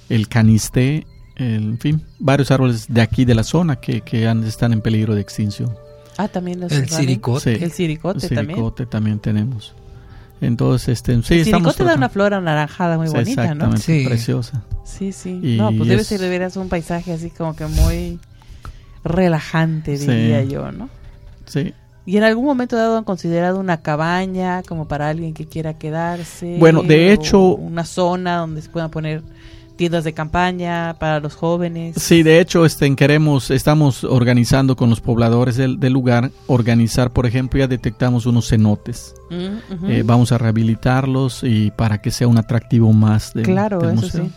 el canisté, el- en fin, varios árboles de aquí de la zona que, que están en peligro de extinción. Ah, también los El siricote. Sí. El siricote El también. siricote también tenemos. Entonces, este, sí, el estamos siricote da tratando- una flor anaranjada muy Sí, bonita, ¿no? Sí. preciosa. Sí, sí. Y no, pues debe es- ser de veras un paisaje así como que muy relajante, Sí. diría yo, ¿no? Sí. ¿Y en algún momento dado han considerado una cabaña como para alguien que quiera quedarse? Bueno, de hecho- Una zona donde se puedan poner tiendas de campaña para los jóvenes. Sí, de hecho, este, queremos, estamos organizando con los pobladores del, del lugar, organizar, por ejemplo, ya detectamos unos cenotes. Mm. Eh, vamos a rehabilitarlos y para que sea un atractivo más del, Claro, del eso sí.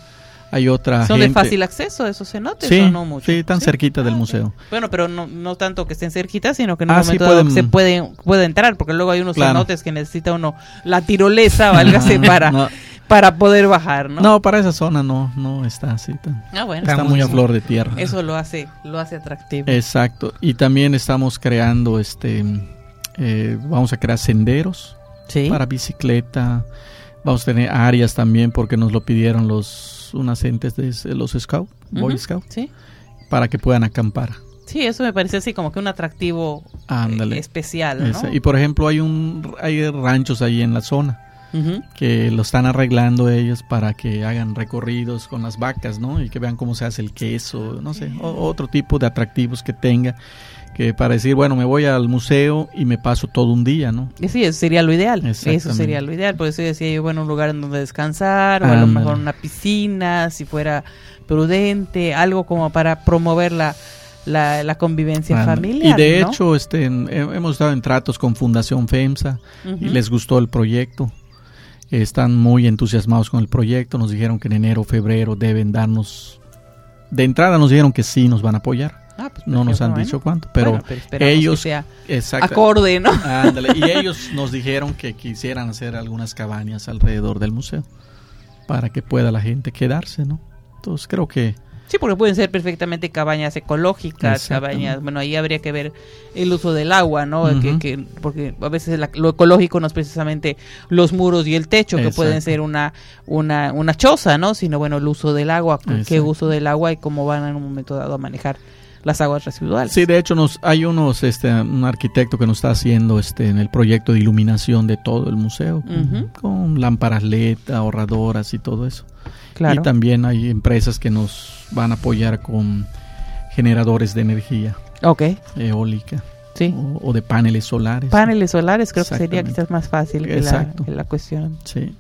Hay otra ¿Son de fácil acceso esos cenotes Sí, o no mucho? sí, tan cerquita del Ah, museo. Bueno, pero no, no tanto que estén cerquitas, sino que en un Ah, sí, momento dado pueden- se puede, puede entrar, porque luego hay unos Claro. cenotes que necesita uno la tirolesa, [laughs] válgase, [laughs] para, No, para poder bajar, ¿no? no, para esa zona no, no está así. tan- Ah, bueno. está Estamos- muy a flor de tierra. Eso lo hace, lo hace atractivo. Exacto. Y también estamos creando, este, eh, vamos a crear senderos sí. para bicicleta. Vamos a tener áreas también porque nos lo pidieron los unas entes de los Scouts, Boy Scouts, Sí. para que puedan acampar. Sí, eso me parece así como que un atractivo eh, Ándale. especial, ¿no? Y por ejemplo hay un hay ranchos ahí en la zona Que lo están arreglando ellos para que hagan recorridos con las vacas, ¿no? Y que vean cómo se hace el queso, no sé, o- otro tipo de atractivos que tenga que para decir, bueno, me voy al museo y me paso todo un día, ¿no? Y sí, eso sería lo ideal. Eso sería lo ideal. Por eso decía yo, bueno, un lugar en donde descansar, o a lo mejor una piscina, si fuera prudente, algo como para promover la, la, la convivencia familiar. Y de ¿no? hecho, este, en- hemos estado en tratos con Fundación FEMSA y les gustó el proyecto. Están muy entusiasmados con el proyecto. Nos dijeron que en enero o febrero deben darnos. De entrada nos dijeron que sí nos van a apoyar. Ah, pues, No nos han bueno. dicho cuánto, pero, Bueno, pero esperamos que ellos. sea exacto, acorde, ¿no? [laughs] ándale, y ellos nos dijeron que quisieran hacer algunas cabañas alrededor del museo para que pueda la gente quedarse, ¿no? Entonces creo que Sí, porque pueden ser perfectamente cabañas ecológicas, cabañas, bueno, ahí habría que ver el uso del agua, ¿no? Que- que, porque a veces la- lo ecológico no es precisamente los muros y el techo, que pueden ser una, una, una choza, ¿no? Sino, bueno, el uso del agua, qué uso del agua y cómo van en un momento dado a manejar las aguas residuales. Sí, de hecho nos hay unos este un arquitecto que nos está haciendo este en el proyecto de iluminación de todo el museo con, lámparas LED, ahorradoras y todo eso. claro. Y también hay empresas que nos van a apoyar con generadores de energía Ok, eólica sí. o, o de paneles solares. Paneles solares creo que sería quizás más fácil que la, que la cuestión Sí.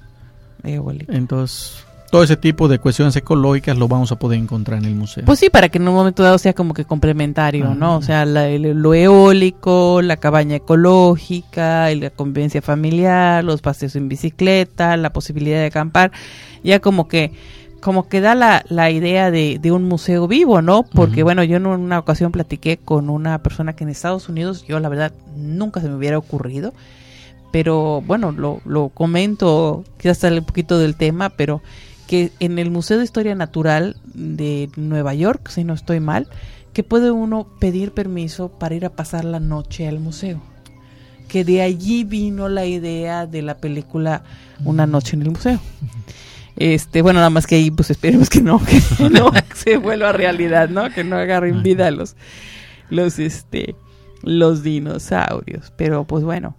eólica. Entonces, todo ese tipo de cuestiones ecológicas lo vamos a poder encontrar en el museo. Pues sí, para que en un momento dado sea como que complementario, Ah. ¿no? O sea, la- el- lo eólico, la cabaña ecológica, la convivencia familiar, los paseos en bicicleta, la posibilidad de acampar, ya como que como que da la, la idea de, de un museo vivo, ¿no? Porque bueno, yo en una ocasión platiqué con una persona que en Estados Unidos, yo la verdad nunca se me hubiera ocurrido, pero bueno, lo, lo comento, quizás sale un poquito del tema, pero que en el Museo de Historia Natural de Nueva York, si no estoy mal, que puede uno pedir permiso para ir a pasar la noche al museo. Que de allí vino la idea de la película Una noche en el museo. Este, bueno, nada más que ahí pues esperemos que no, [laughs] que no [laughs] se vuelva realidad, ¿no? Que no agarren vida los los este los dinosaurios, pero pues bueno.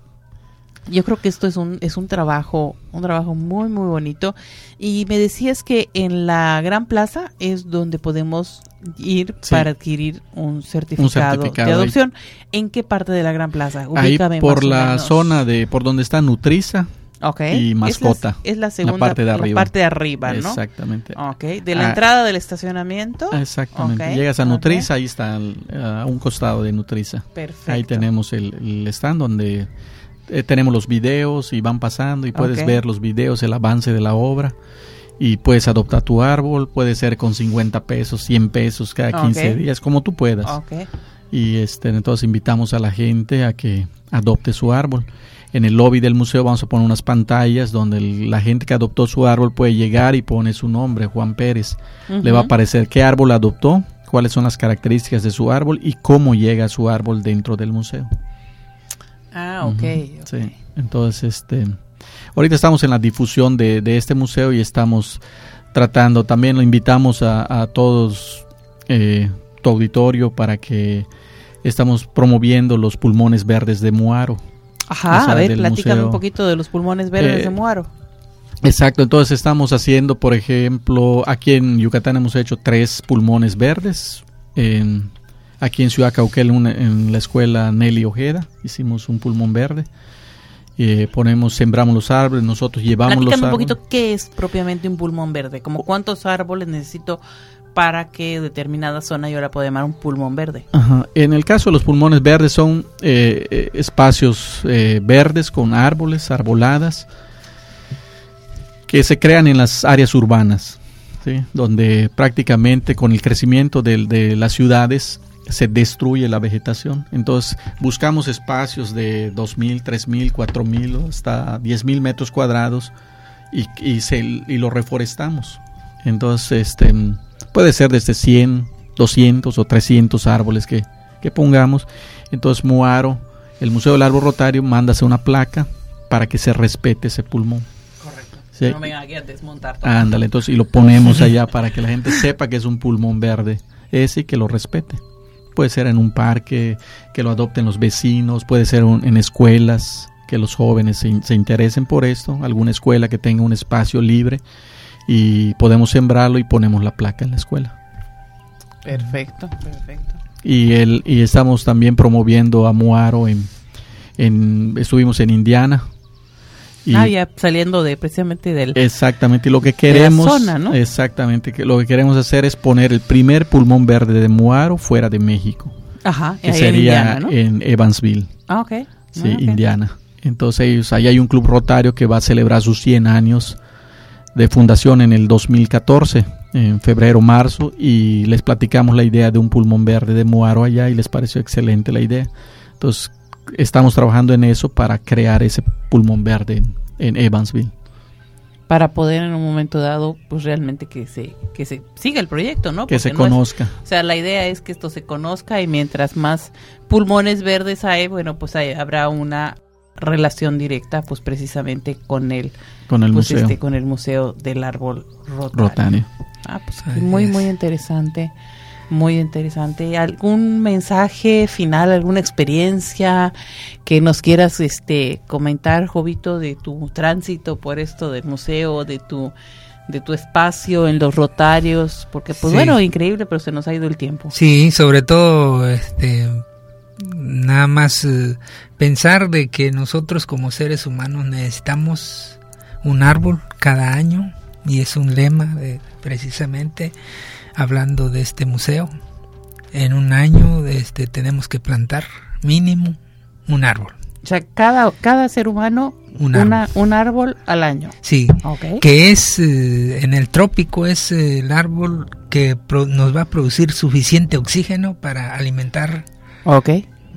Yo creo que esto es un es un trabajo, un trabajo muy muy bonito y me decías que en la Gran Plaza es donde podemos ir Sí. para adquirir un certificado, certificado de ahí. adopción. ¿En qué parte de la Gran Plaza? Ahí Ubícame por más o la zona de, por donde está Nutriza Ok. y Es la- Mascota. Es la, segunda parte de arriba. parte de arriba, ¿no? Exactamente. Ok. De la Ah, entrada del estacionamiento. Exactamente. Ok, Llegas a. Nutriza, ahí está el- a un costado de Nutriza. Perfecto. Ahí tenemos el, el stand donde eh, tenemos los videos y van pasando y puedes ver los videos, el avance de la obra. Y puedes adoptar tu árbol, puede ser con 50 pesos, 100 pesos cada 15 Ok. días, como tú puedas. Y este, entonces invitamos a la gente a que adopte su árbol. En el lobby del museo vamos a poner unas pantallas donde el- la gente que adoptó su árbol puede llegar y pone su nombre, Juan Pérez. Le va a aparecer qué árbol adoptó, cuáles son las características de su árbol y cómo llega su árbol dentro del museo. Ah, ok. Ujú, ok. Sí. Entonces, este, ahorita estamos en la difusión de, de este museo y estamos tratando, también lo invitamos a, a todos eh, tu auditorio para que estamos promoviendo los pulmones verdes de Muaro. Ajá, o sea, a ver, platícame museo. un poquito de los pulmones verdes Eh, de Muaro. Exacto, entonces estamos haciendo, por ejemplo, aquí en Yucatán hemos hecho tres pulmones verdes. En- aquí en Ciudad Cauquel, una- en la escuela Nelly Ojeda, hicimos un pulmón verde. Eh, ponemos, sembramos los árboles, nosotros llevamos los Platícame un árboles. poquito qué es propiamente un pulmón verde, como cuántos árboles necesito para que determinada zona yo la pueda llamar un pulmón verde. Ajá. En el caso de los pulmones verdes son eh, eh, espacios eh, verdes con árboles, arboladas, que se crean en las áreas urbanas, ¿sí? donde prácticamente con el crecimiento del- de, las ciudades se destruye la vegetación. Entonces buscamos espacios de 2.000, 3.000, 4.000 hasta 10.000 metros cuadrados y, y, se, y lo reforestamos. Entonces este, puede ser desde 100, 200 o 300 árboles que, que pongamos. Entonces Muaro, el Museo del Árbol Rotario, manda hacer una placa para que se respete ese pulmón. Correcto. Sí. No aquí a desmontar todo. Ándale, entonces, y lo ponemos allá para que la gente sepa que es un pulmón verde ese y que lo respete. Puede ser en un parque, que lo adopten los vecinos, puede ser un- en escuelas, que los jóvenes se, in- se interesen por esto, alguna escuela que tenga un espacio libre y podemos sembrarlo y ponemos la placa en la escuela. Perfecto, perfecto. Y, el, y estamos también promoviendo a Muaro en, en estuvimos en Indiana. Y ah, ya saliendo de precisamente del... Exactamente, y lo que la queremos, zona, ¿no? exactamente, que lo que queremos hacer es poner el primer pulmón verde de Muaro fuera de México, Ajá, que ahí en sería Indiana, ¿no? en Evansville, Ah, ok. sí, Ah, ok. Indiana. Entonces ahí hay un club rotario que va a celebrar sus 100 años de fundación en el 2014, en febrero, marzo, y les platicamos la idea de un pulmón verde de Muaro allá y les pareció excelente la idea. Entonces estamos trabajando en eso para crear ese pulmón verde en, en Evansville. Para poder en un momento dado, pues realmente que se, que se siga el proyecto, ¿no? Que se es- conozca. o sea, la idea es que esto se conozca y mientras más pulmones verdes hay, bueno, pues hay- habrá una relación directa, pues precisamente con el, con el pues, museo este, con el museo del árbol rotario. Rotario. Ah, pues muy, es. muy interesante. Muy interesante. ¿Algún mensaje final, alguna experiencia que nos quieras este comentar, Jovito, de tu tránsito por esto del museo, de tu de tu espacio en los rotarios? Porque, pues Sí. bueno, increíble, pero se nos ha ido el tiempo. Sí, sobre todo, este, nada más eh, pensar de que nosotros como seres humanos necesitamos un árbol cada año y es un lema de, precisamente hablando de este museo. En un año este, tenemos que plantar mínimo un árbol. O sea, cada, cada ser humano, Un una- árbol. un árbol al año. Sí, que es eh, en el trópico es eh, el árbol que pro- nos va a producir suficiente oxígeno para alimentar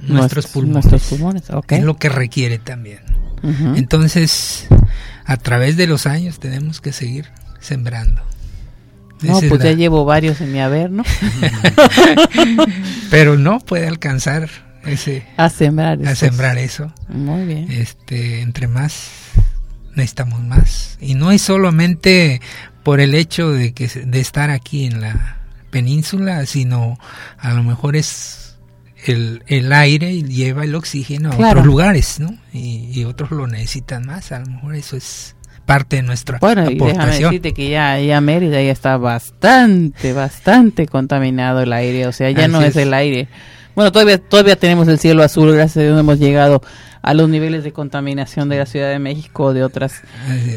nuestros pulmones. Nuestros pulmones, ok. Es lo que requiere también. Entonces, a través de los años tenemos que seguir sembrando. No, Esa pues la- ya llevo varios en mi haber, ¿no? [laughs] Pero no puede alcanzar ese A sembrar. a sembrar eso. Muy bien. Este, entre más necesitamos más y no es solamente por el hecho de que de estar aquí en la península, sino a lo mejor es el, el aire lleva el oxígeno a Claro. otros lugares, ¿no? Y, y otros lo necesitan más. A lo mejor eso es parte de nuestra Bueno, y déjame aportación. decirte que ya, ya Mérida ya está bastante, bastante contaminado el aire, o sea, ya Así no es. es. el aire. Bueno, todavía todavía tenemos el cielo azul, gracias a Dios hemos llegado a los niveles de contaminación de la Ciudad de México o de otras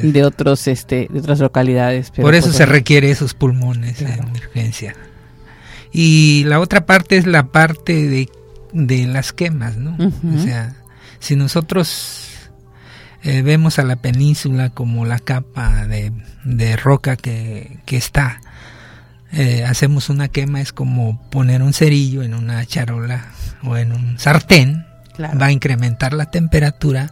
de otros este de otras localidades, pero Por eso pues, se bueno. requiere esos pulmones en emergencia. Y la otra parte es la parte de, de las quemas, ¿no? O sea, si nosotros eh, vemos a la península como la capa de, de roca que, que está, eh, hacemos una quema, es como poner un cerillo en una charola o en un sartén, Claro. va a incrementar la temperatura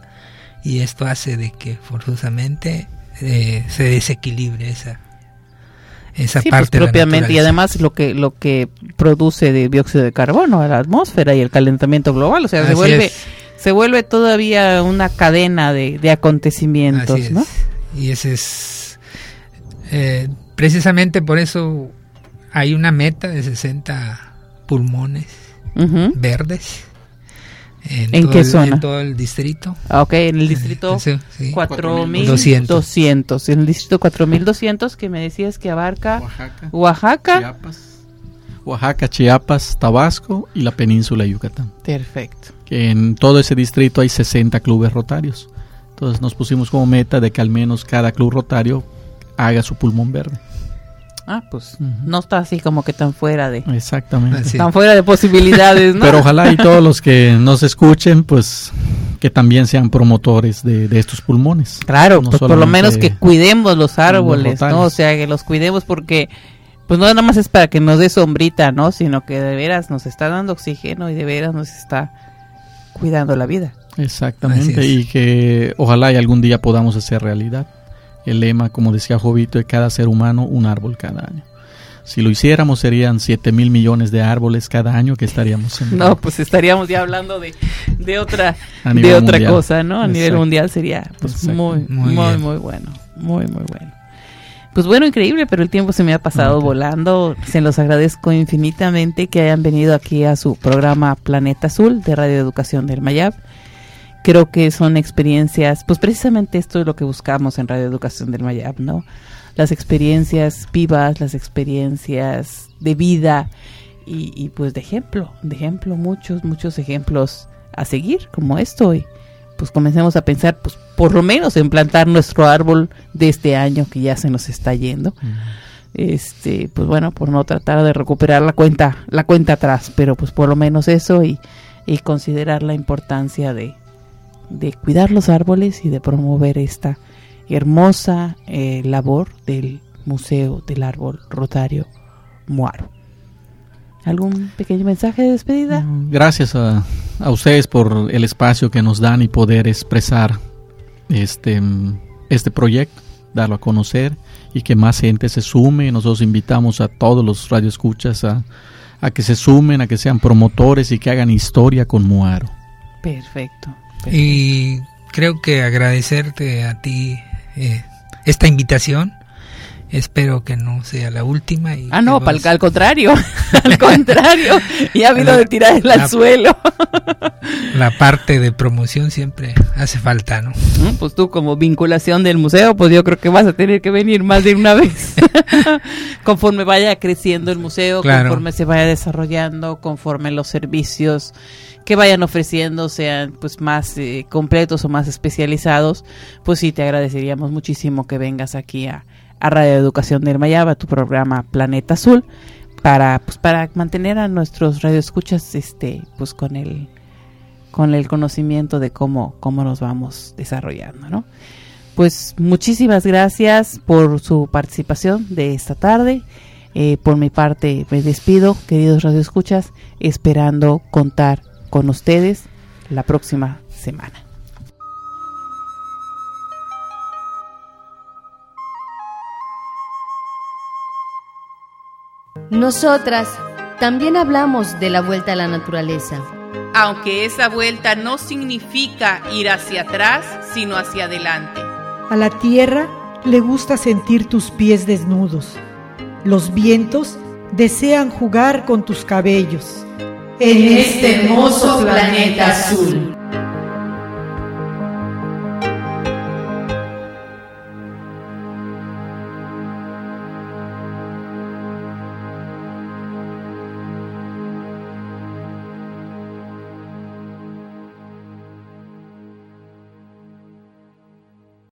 y esto hace de que forzosamente eh, se desequilibre esa esa Sí, pues, parte de la propiamente y además lo que lo que produce de dióxido de carbono a la atmósfera y el calentamiento global, o sea, se vuelve es. Se vuelve todavía una cadena de, de acontecimientos, Así es. ¿no? Y ese es eh, precisamente por eso hay una meta de 60 pulmones Ujú. verdes en, ¿En todo qué el, zona? en todo el distrito. Ah, ok, en el distrito Sí, sí. 4200. En el distrito 4200 que me decías que abarca Oaxaca, Oaxaca. Chiapas, Oaxaca, Chiapas, Tabasco y la península de Yucatán. Perfecto. Que en todo ese distrito hay 60 clubes rotarios. Entonces nos pusimos como meta de que al menos cada club rotario haga su pulmón verde. Ah, pues Ujú. no está así como que tan fuera de Exactamente. Así. tan fuera de posibilidades, ¿no? Pero ojalá y todos los que nos escuchen, pues que también sean promotores de, de estos pulmones. Claro, No pues por lo menos que cuidemos los árboles. ¿no? O sea, que los cuidemos porque pues no nada más es para que nos dé sombrita, ¿no? Sino que de veras nos está dando oxígeno y de veras nos está cuidando la vida. Exactamente, y que ojalá y algún día podamos hacer realidad el lema, como decía Jovito, de cada ser humano un árbol cada año. Si lo hiciéramos serían 7 mil millones de árboles cada año que estaríamos sembrando. [laughs] No, pues estaríamos ya hablando de, de otra de nivel otra mundial. cosa, ¿no? A nivel mundial sería pues muy Muy muy bueno, muy muy bueno. Pues bueno, increíble, pero el tiempo se me ha pasado volando. Se los agradezco infinitamente que hayan venido aquí a su programa Planeta Azul de Radio Educación del Mayab. Creo que son experiencias, pues precisamente esto es lo que buscamos en Radio Educación del Mayab, ¿no? Las experiencias vivas, las experiencias de vida y, y pues de ejemplo, de ejemplo, muchos, muchos ejemplos a seguir como esto y pues comencemos a pensar pues por lo menos en plantar nuestro árbol de este año que ya se nos está yendo. Este pues bueno por no tratar de recuperar la cuenta la cuenta atrás pero pues por lo menos eso y, y considerar la importancia de, de cuidar los árboles y de promover esta hermosa eh, labor del museo del árbol rotario Muaro algún pequeño mensaje de despedida Gracias a, a ustedes por el espacio que nos dan y poder expresar este, mm, este proyecto, darlo a conocer y que más gente se sume. Nosotros invitamos a todos los radioescuchas a, a que se sumen, a que sean promotores y que hagan historia con Muaro. perfecto Y creo que agradecerte a ti eh, esta invitación. Espero que no sea la última. Y Ah, no, pal- al contrario, [laughs] al contrario, ya ha habido La- de tirar el al la- suelo. la parte de promoción siempre hace falta, ¿no? Mm, Pues tú como vinculación del museo, pues yo creo que vas a tener que venir más de una vez. [laughs] conforme vaya creciendo el museo, Claro. conforme se vaya desarrollando, conforme los servicios que vayan ofreciendo sean pues más eh, completos o más especializados, pues sí te agradeceríamos muchísimo que vengas aquí a, a Radio Educación del Mayaba, tu programa Planeta Azul, para pues para mantener a nuestros radioescuchas este pues con el con el conocimiento de cómo cómo nos vamos desarrollando, ¿no? Pues muchísimas gracias por su participación de esta tarde. Eh, por mi parte me despido, queridos radioescuchas, esperando contar con ustedes la próxima semana. Nosotras también hablamos de la vuelta a la naturaleza. Aunque esa vuelta no significa ir hacia atrás, sino hacia adelante. A la tierra le gusta sentir tus pies desnudos. Los vientos desean jugar con tus cabellos. en este hermoso planeta azul.